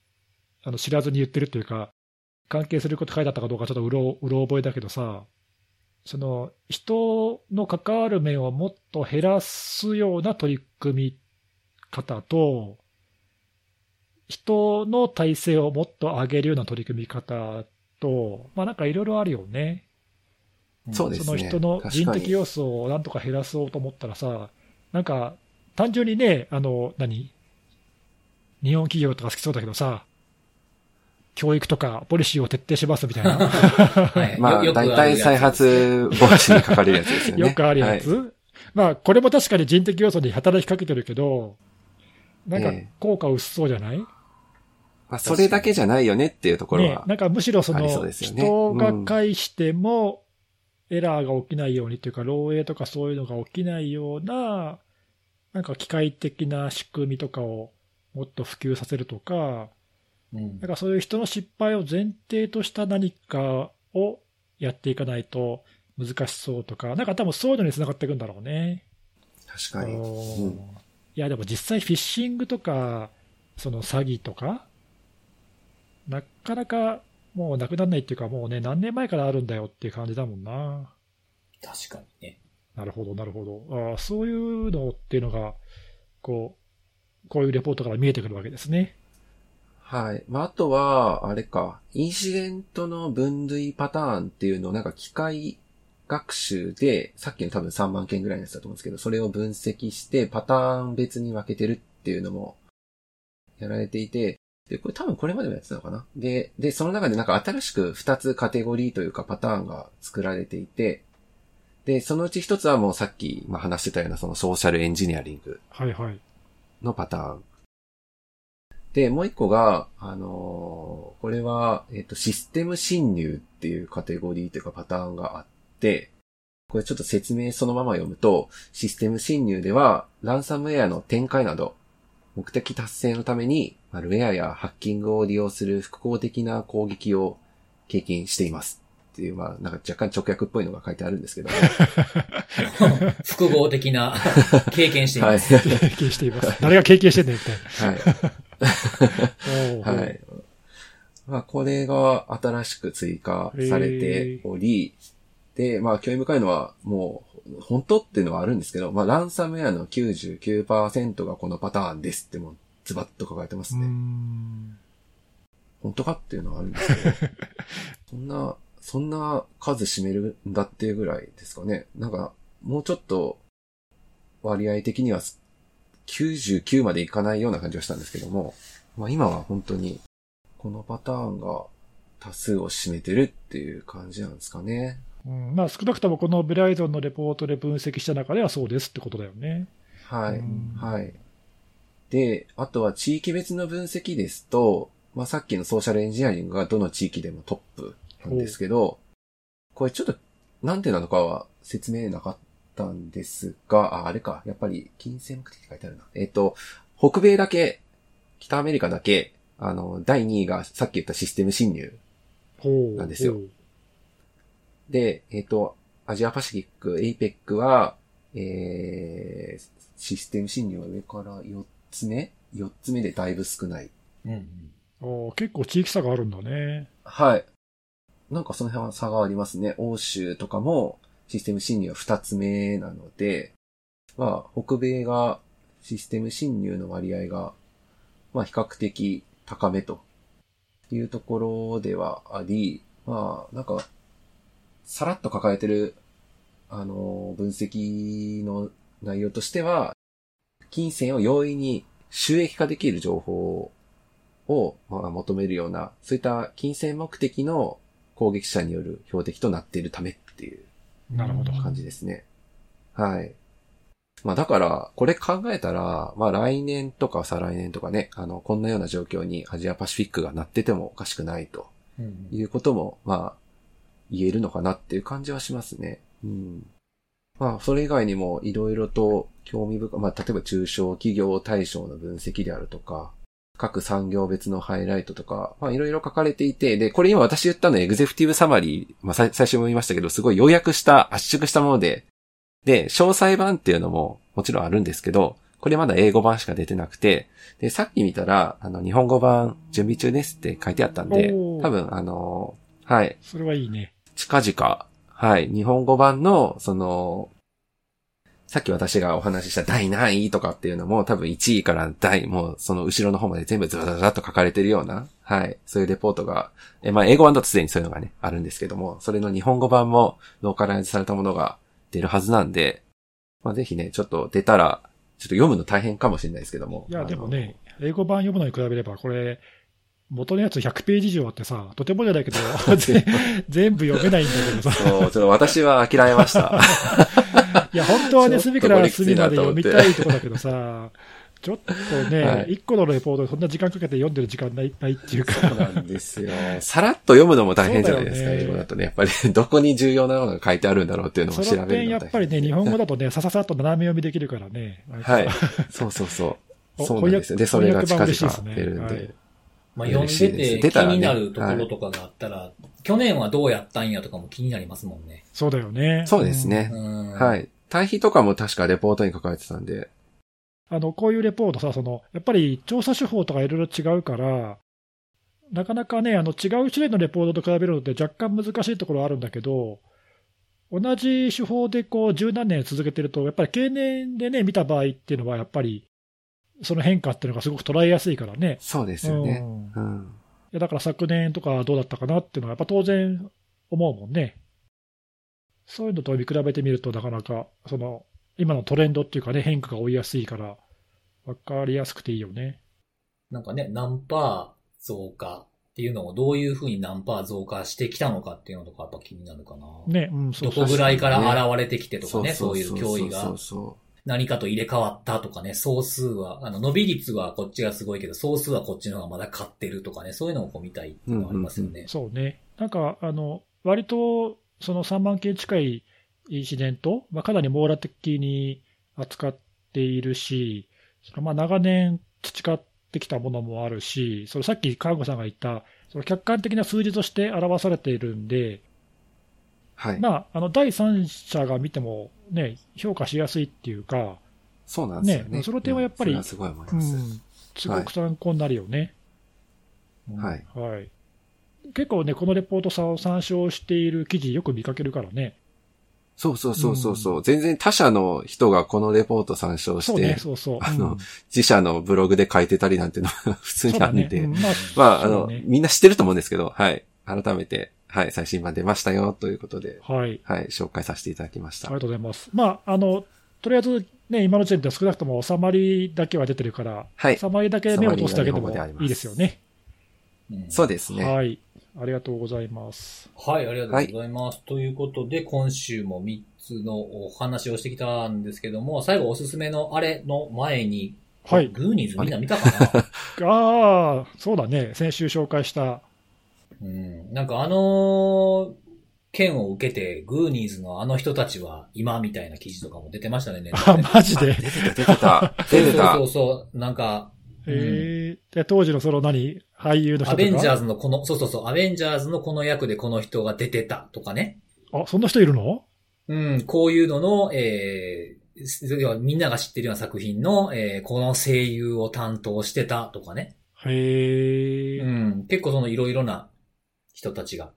あの知らずに言ってるというか、関係すること書いてあったかどうかちょっとうろうろ覚えだけどさ、その人の関わる面をもっと減らすような取り組み方と、人の体制をもっと上げるような取り組み方と、まあなんかいろいろあるよね。そうですねその人の人的要素をなんとか減らそうと思ったらさ、なんか単純にね、あの、何？日本企業とか好きそうだけどさ、教育とかポリシーを徹底しますみたいな、はい。[laughs] まあ、大体再発防止にかかれるやつですよね。よくあるやつ、はい。まあ、これも確かに人的要素に働きかけてるけど、なんかええ。効果薄そうじゃない、まあ、それだけじゃないよねっていうところは、。ねなんかむしろそのありそうですよね。人が介してもエラーが起きないようにというか、漏洩とかそういうのが起きないような、なんか機械的な仕組みとかをもっと普及させるとか、うんなんかそういう人の失敗を前提とした何かをやっていかないと難しそうとか、なんか多分そういうのにつながっていくんだろうね。確かに。うんいや、でも実際フィッシングとか、その詐欺とか、なかなかもうなくならないっていうか、もうね、何年前からあるんだよっていう感じだもんな。確かにね。なるほど、なるほど。あーそういうのっていうのが、こう、こういうレポートから見えてくるわけですね。はい。まあ、あとは、あれか、インシデントの分類パターンっていうのをなんか機械学習で、さっきの多分3万件ぐらいのやつだと思うんですけど、それを分析してパターン別に分けてるっていうのもやられていて、で、これ多分これまでもやってたのかなで、で、その中でなんか新しく2つカテゴリーというかパターンが作られていて、で、そのうち1つはもうさっきまあ話してたようなそのソーシャルエンジニアリングはいはい。のパターン。で、もう一個が、あのーこれは、えっ、と、システム侵入っていうカテゴリーというかパターンがあって、これちょっと説明そのまま読むと、システム侵入では、ランサムウェアの展開など、目的達成のために、マルウェアやハッキングを利用する複合的な攻撃を経験しています。っていう、まあ、なんか若干直訳っぽいのが書いてあるんですけども。[laughs] 複合的な [laughs] 経験していはい。ます。経験しています。誰が経験してんねんみたいはい。はい。まあ、これが新しく追加されており、で、まあ、興味深いのは、もう、本当っていうのはあるんですけど、まあ、ランサムウェアの99%がこのパターンですってもう、ズバッと書かれてますね。ん本当かっていうのはあるんですけど、[laughs] そんな、そんな数占めるんだっていうぐらいですかね。なんか、もうちょっと、割合的には99までいかないような感じがしたんですけども、まあ今は本当に、このパターンが多数を占めてるっていう感じなんですかね。うんまあ、少なくともこのブライゾンのレポートで分析した中ではそうですってことだよね。はい。うんはい。で、あとは地域別の分析ですと、まあさっきのソーシャルエンジニアリングがどの地域でもトップなんですけど、これちょっとなんでなのかは説明なかったんですが、あ、あれか、やっぱり金銭目的って書いてあるな。えっ、と、北米だけ、北アメリカだけ、あの、第2位がさっき言ったシステム侵入。なんですよで、えっ、と、アジアパシフィック、APEC は、えー、システム侵入は上から4つ目 ?4 つ目でだいぶ少ない。うんうん結構地域差があるんだね。はい。なんかその辺は差がありますね。欧州とかもシステム侵入は2つ目なので、まあ、北米がシステム侵入の割合が、まあ比較的高めというところではあり、まあ、なんか、さらっと抱えてる、あの、分析の内容としては、金銭を容易に収益化できる情報を、まあ、求めるような、そういった金銭目的の攻撃者による標的となっているためっていうなるほど。感じですね。はい。まあだから、これ考えたら、まあ来年とか再来年とかね、あの、こんなような状況にアジアパシフィックがなっててもおかしくないとうんいうことも、まあ、言えるのかなっていう感じはしますね。うん。まあ、それ以外にもいろいろと興味深い、まあ、例えば中小企業対象の分析であるとか、各産業別のハイライトとか、まあ、いろいろ書かれていて、で、これ今私言ったのはエグゼクティブサマリー、まあ、最最初も言いましたけど、すごい要約した、圧縮したもので、で、詳細版っていうのももちろんあるんですけど、これまだ英語版しか出てなくて、で、さっき見たら、あの、日本語版準備中ですって書いてあったんで多分、あの、はい、それはいいね。近々、はい、日本語版の、その、さっき私がお話しした第何位とかっていうのも多分1位から第、もうその後ろの方まで全部ズラズラと書かれてるような、はい、そういうレポートが、え、まあ英語版だとすでにそういうのがね、あるんですけども、それの日本語版もローカライズされたものが出るはずなんで、まあぜひね、ちょっと出たら、ちょっと読むの大変かもしれないですけども。いや、でもね、英語版読むのに比べれば、これ、元のやつ100ページ以上あってさ、とてもじゃないけど、ぜ [laughs] 全部読めないんだけどさ。そう、ちょっと私は諦めました。[laughs] いや、本当はね、隅から隅まで読みたいとこだけどさ、ちょっとはね、い一個のレポートでそんな時間かけて読んでる時間ないないっていうか。そうなんですよ。さらっと読むのも大変じゃないですか、ね英語だとね。やっぱりどこに重要なものが書いてあるんだろうっていうのも調べるのその点、やっぱりね、日本語だとね、さささっと斜め読みできるからね。はい。そうそうそう。おそうなんですよ。で、それが近々出るんはいで。まあ、読んでて気になるところとかがあったら、去年はどうやったんやとかも気になりますもんね。そうだよね。そうですねう。ん。。はいい。対比とかも確かレポートに書かれてたんで。あの、こういうレポートさ、その、やっぱり調査手法とかいろいろ違うから、なかなかね、あの、違う種類のレポートと比べるのって若干難しいところはあるんだけど、同じ手法でこう、十何年続けてると、やっぱり経年でね、見た場合っていうのは、やっぱり、その変化っていうのがすごく捉えやすいからね。そうですよね。うんうん。いやだから昨年とかどうだったかなっていうのは、やっぱ当然思うもんね。そういうのと見比べてみると、なかなか、その、今のトレンドっていうかね、変化が追いやすいから、わかりやすくていいよね。なんかね、何パー増加っていうのをどういうふうに何パー増加してきたのかっていうのとかやっぱ気になるかな。ね、うん、そうそうどこぐらいから現れてきてとかね、そういう脅威がそうそ何かと入れ替わったとかね、総数は、あの、伸び率はこっちがすごいけど、総数はこっちの方がまだ勝ってるとかね、そういうのをこう見たいっていうのはありますよね。そうね。なんか、あの、割と、その3万件近いインシデント、まあ、かなり網羅的に扱っているし、そのまあ長年培ってきたものもあるし、それさっき川口さんが言った、その客観的な数字として表されているんで、はい。まあ、あの第三者が見ても、ね、評価しやすいっていうか、そうなんですよね。ねその点はやっぱりうんすごい思いうます。ん、すごく参考になるよね。うんはい。はい。結構ね、このレポートさを参照している記事よく見かけるからね。そうそうそうそうそう、全然他社の人がこのレポート参照して、そうね、そう。あのうん自社のブログで書いてたりなんていうのは普通にあるんで、ねうんまあ、まあ、あの、みんな知ってると思うんですけど、はい。改めて、はい、最新版出ましたよ、ということで、はい。はい、紹介させていただきました。ありがとうございます。まあ、あの、とりあえずね、今の時点で少なくとも収まりだけは出てるから、はい。収まりだけ目を通すだけでもいいですよね。うんそうですね。はい。ありがとうございます。はい、ありがとうございます。ということで、今週も3つのお話をしてきたんですけども、最後おすすめのあれの前に、はいグーニーズみんな見たかな？[laughs] ああ、そうだね。先週紹介した。うん。なんかあの件を受けて、グーニーズのあの人たちは今みたいな記事とかも出てましたね、[laughs] ネットあ、でマジで？出てた、出てた。出てたそう。そうそう。なんか、えーで当時のその何？俳優の人とか？アベンジャーズのこの、そうそうそう、アベンジャーズのこの役でこの人が出てたとかね。あ、そんな人いるの？うん、こういうのの、えー、要はみんなが知ってるような作品の、えー、この声優を担当してたとかね。へえ、うん、結構そのいろいろな人たちが。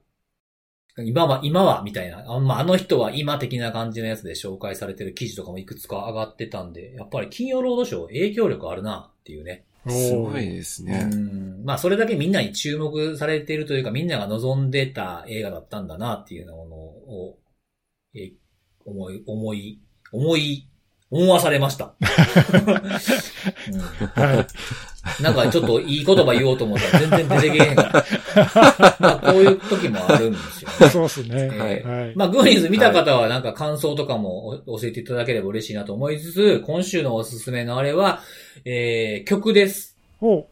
今は、今は、みたいな。あ,、まあ、あの人は今的な感じのやつで紹介されてる記事とかもいくつか上がってたんで、やっぱり金曜ロードショー影響力あるなっていうね。すごいですうね。ん。まあ、それだけみんなに注目されているというか、みんなが望んでた映画だったんだなっていうのを、えー思い、思い、思い、思わされました。[laughs] うんはい。なんかちょっといい言葉言おうと思ったら [laughs] 全然出てけえへんから。[laughs] まあこういう時もあるんですよね。そうですね。はいはい。まあ、グーニーズ見た方はなんか感想とかもお教えていただければ嬉しいなと思いつつ、今週のおすすめのあれは、えー、曲です。お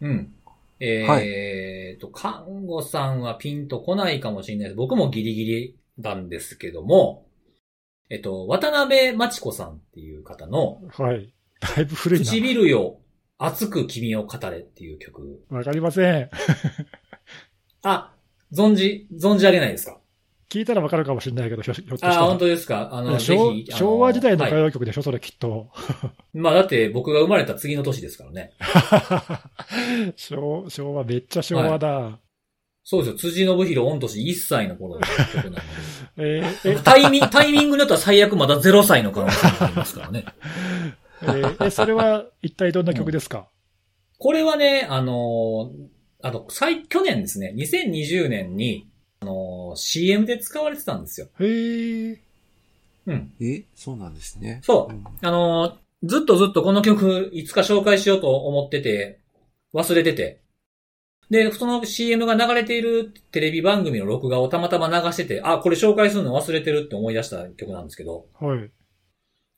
うん。えーと、看護さんはピンとこないかもしれないです。僕もギリギリなんですけども、えっと、渡辺真知子さんっていう方の、はい。だいぶ古いな。唇よ、熱く君を語れっていう曲。わかりません。あ、存じ、存じ上げないですか？聞いたらわかるかもしれないけど、ひょひょっとしたあ、ら本当ですか？あの、ぜ昭ひ。昭和時代のはい歌謡曲でしょ、それきっと。まあだって僕が生まれた次の年ですからね。[laughs] 昭昭和、めっちゃ昭和だ。そうですよ。辻信弘御年1歳の頃の曲なの [laughs] えーで。タイミング、タイミングによっては最悪まだ0歳の可能性がありますからね。[laughs] えーえ、それは一体どんな曲ですか、これはね、あのーあの、最、去年ですね、2020年に、あのー CM で使われてたんですよ。へえ。うん。え、そうなんですね。そうんあのーずっとずっとこの曲、いつか紹介しようと思ってて、忘れてて。で、その CM が流れているテレビ番組の録画をたまたま流してて、あ、これ紹介するの忘れてるって思い出した曲なんですけど、はい。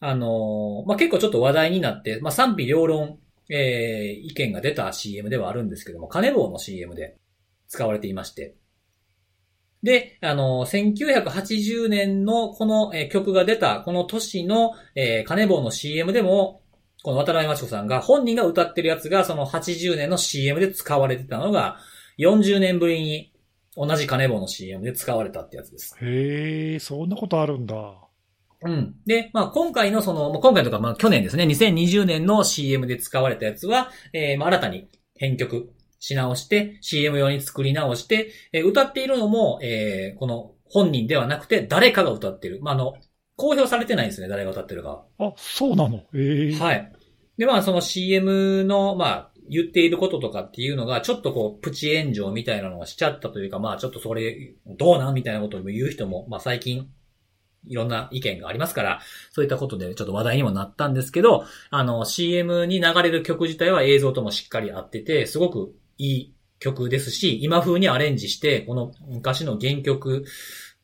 あのまあ、結構ちょっと話題になって、まあ、賛否両論、えー、意見が出た CM ではあるんですけども、カネボウの CM で使われていまして。で、あのー1980年のこの、えー曲が出たこの年の、えー、カネボウの CM でも、この渡辺真子さんが、本人が歌ってるやつがその80年の CM で使われてたのが、40年ぶりに同じカネボウの CM で使われたってやつです。へえ、そんなことあるんだ。うん。で、まあ今回のその、まあ今回とかまあ去年ですね、2020年の CM で使われたやつは、えーまあ新たに編曲し直して、CM 用に作り直して、えー歌っているのも、えーこの本人ではなくて誰かが歌ってる。まああの、公表されてないんですね、誰が歌ってるかは。あ、そうなの？ええ。はい。で、まあ、その CM の、まあ、言っていることとかっていうのが、ちょっとこう、プチ炎上みたいなのをしちゃったというか、まあ、ちょっとそれ、どうなんみたいなことを言う人も、まあ、最近、いろんな意見がありますから、そういったことでちょっと話題にもなったんですけど、あの、CM に流れる曲自体は映像ともしっかり合ってて、すごくいい曲ですし、今風にアレンジして、この昔の原曲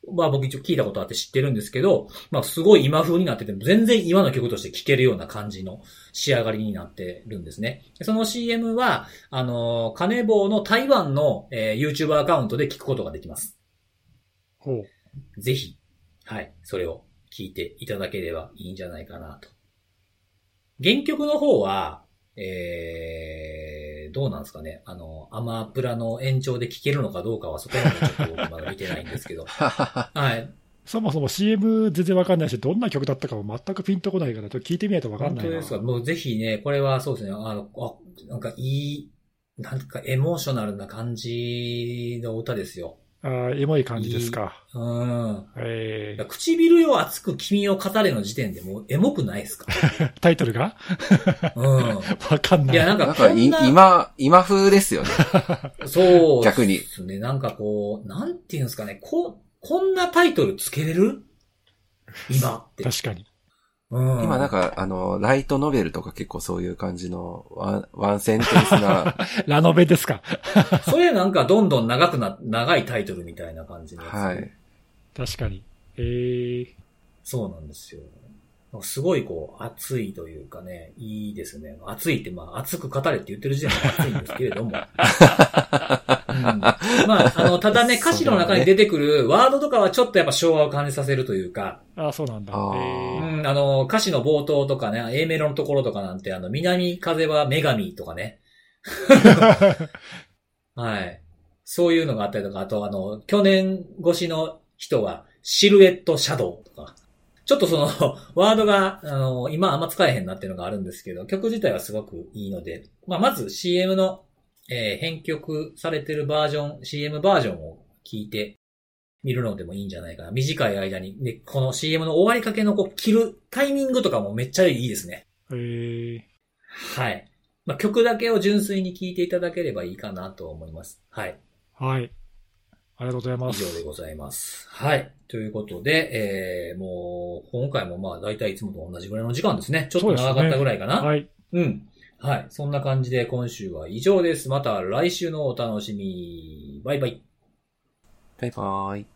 は僕一応聞いたことあって知ってるんですけど、まあすごい今風になってて、全然今の曲として聴けるような感じの仕上がりになってるんですね。その CM は、あの、カネボウの台湾の、えー YouTuber アカウントで聞くことができます。ほう。ぜひ、はい、それを聞いていただければいいんじゃないかなと。原曲の方は、えー、どうなんですかね。あの、アマプラの延長で聞けるのかどうかはそこまでちょっと僕まだ見てないんですけど。[laughs] はい。そもそも CM 全然わかんないし、どんな曲だったかも全くピンとこないから、ちょっと聞いてみないとわかんないな。本当ですか。もうぜひね、これはそうですね、あの、あ、なんかいい、なんかエモーショナルな感じの歌ですよ。あーエモい感じですか。うん。え唇よ熱く君を語れの時点でもうエモくないですか？ー、[laughs] タイトルが？うん。わかんないい。や、なんかなんかい、こんな、今、今風ですよね。[laughs] そう。逆にですね。なんかこう、なんていうんですかね、こ、こんなタイトルつけれる？今って。確かに。うん。今なんか、あの、ライトノベルとか結構そういう感じのワンワンセンテンスな、[laughs] ラノベですか。[laughs] それなんかどんどん長くな、長いタイトルみたいな感じのやつ。はい。確かに。えー、そうなんですよ。すごいこう、熱いというかね、いいですね。熱いって、まあ、熱く語れって言ってる時点で熱いんですけれども。うん、まあ、あの、ただね、歌詞の中に出てくるワードとかはちょっとやっぱ昭和を感じさせるというか、あそうなんだ。うん、あの、歌詞の冒頭とかね、A メロのところとかなんて、あの、南風は女神とかね。[laughs] はい。そういうのがあったりとか、あとあの、去年越しの人はシルエットシャドウとか。ちょっとその、[laughs] ワードが、あの、今あんま使えへんなっていうのがあるんですけど、曲自体はすごくいいので、まあ、まず CM の、えー編曲されてるバージョン、CM バージョンを聞いて見るのでもいいんじゃないかな。短い間に、で、この CM の終わりかけのこう、切るタイミングとかもめっちゃいいですね。えー、はい。まあ、曲だけを純粋に聴いていただければいいかなと思います。はい。はい。ありがとうございま以す。上でございます。はい。ということで、えー、もう、今回もまあ、だいたいいつもと同じぐらいの時間ですね。ちょっと長かったぐらいかな。ね、はい。うん。はい。そんな感じで今週は以上です。また来週のお楽しみ。バイバイ。バイバイ。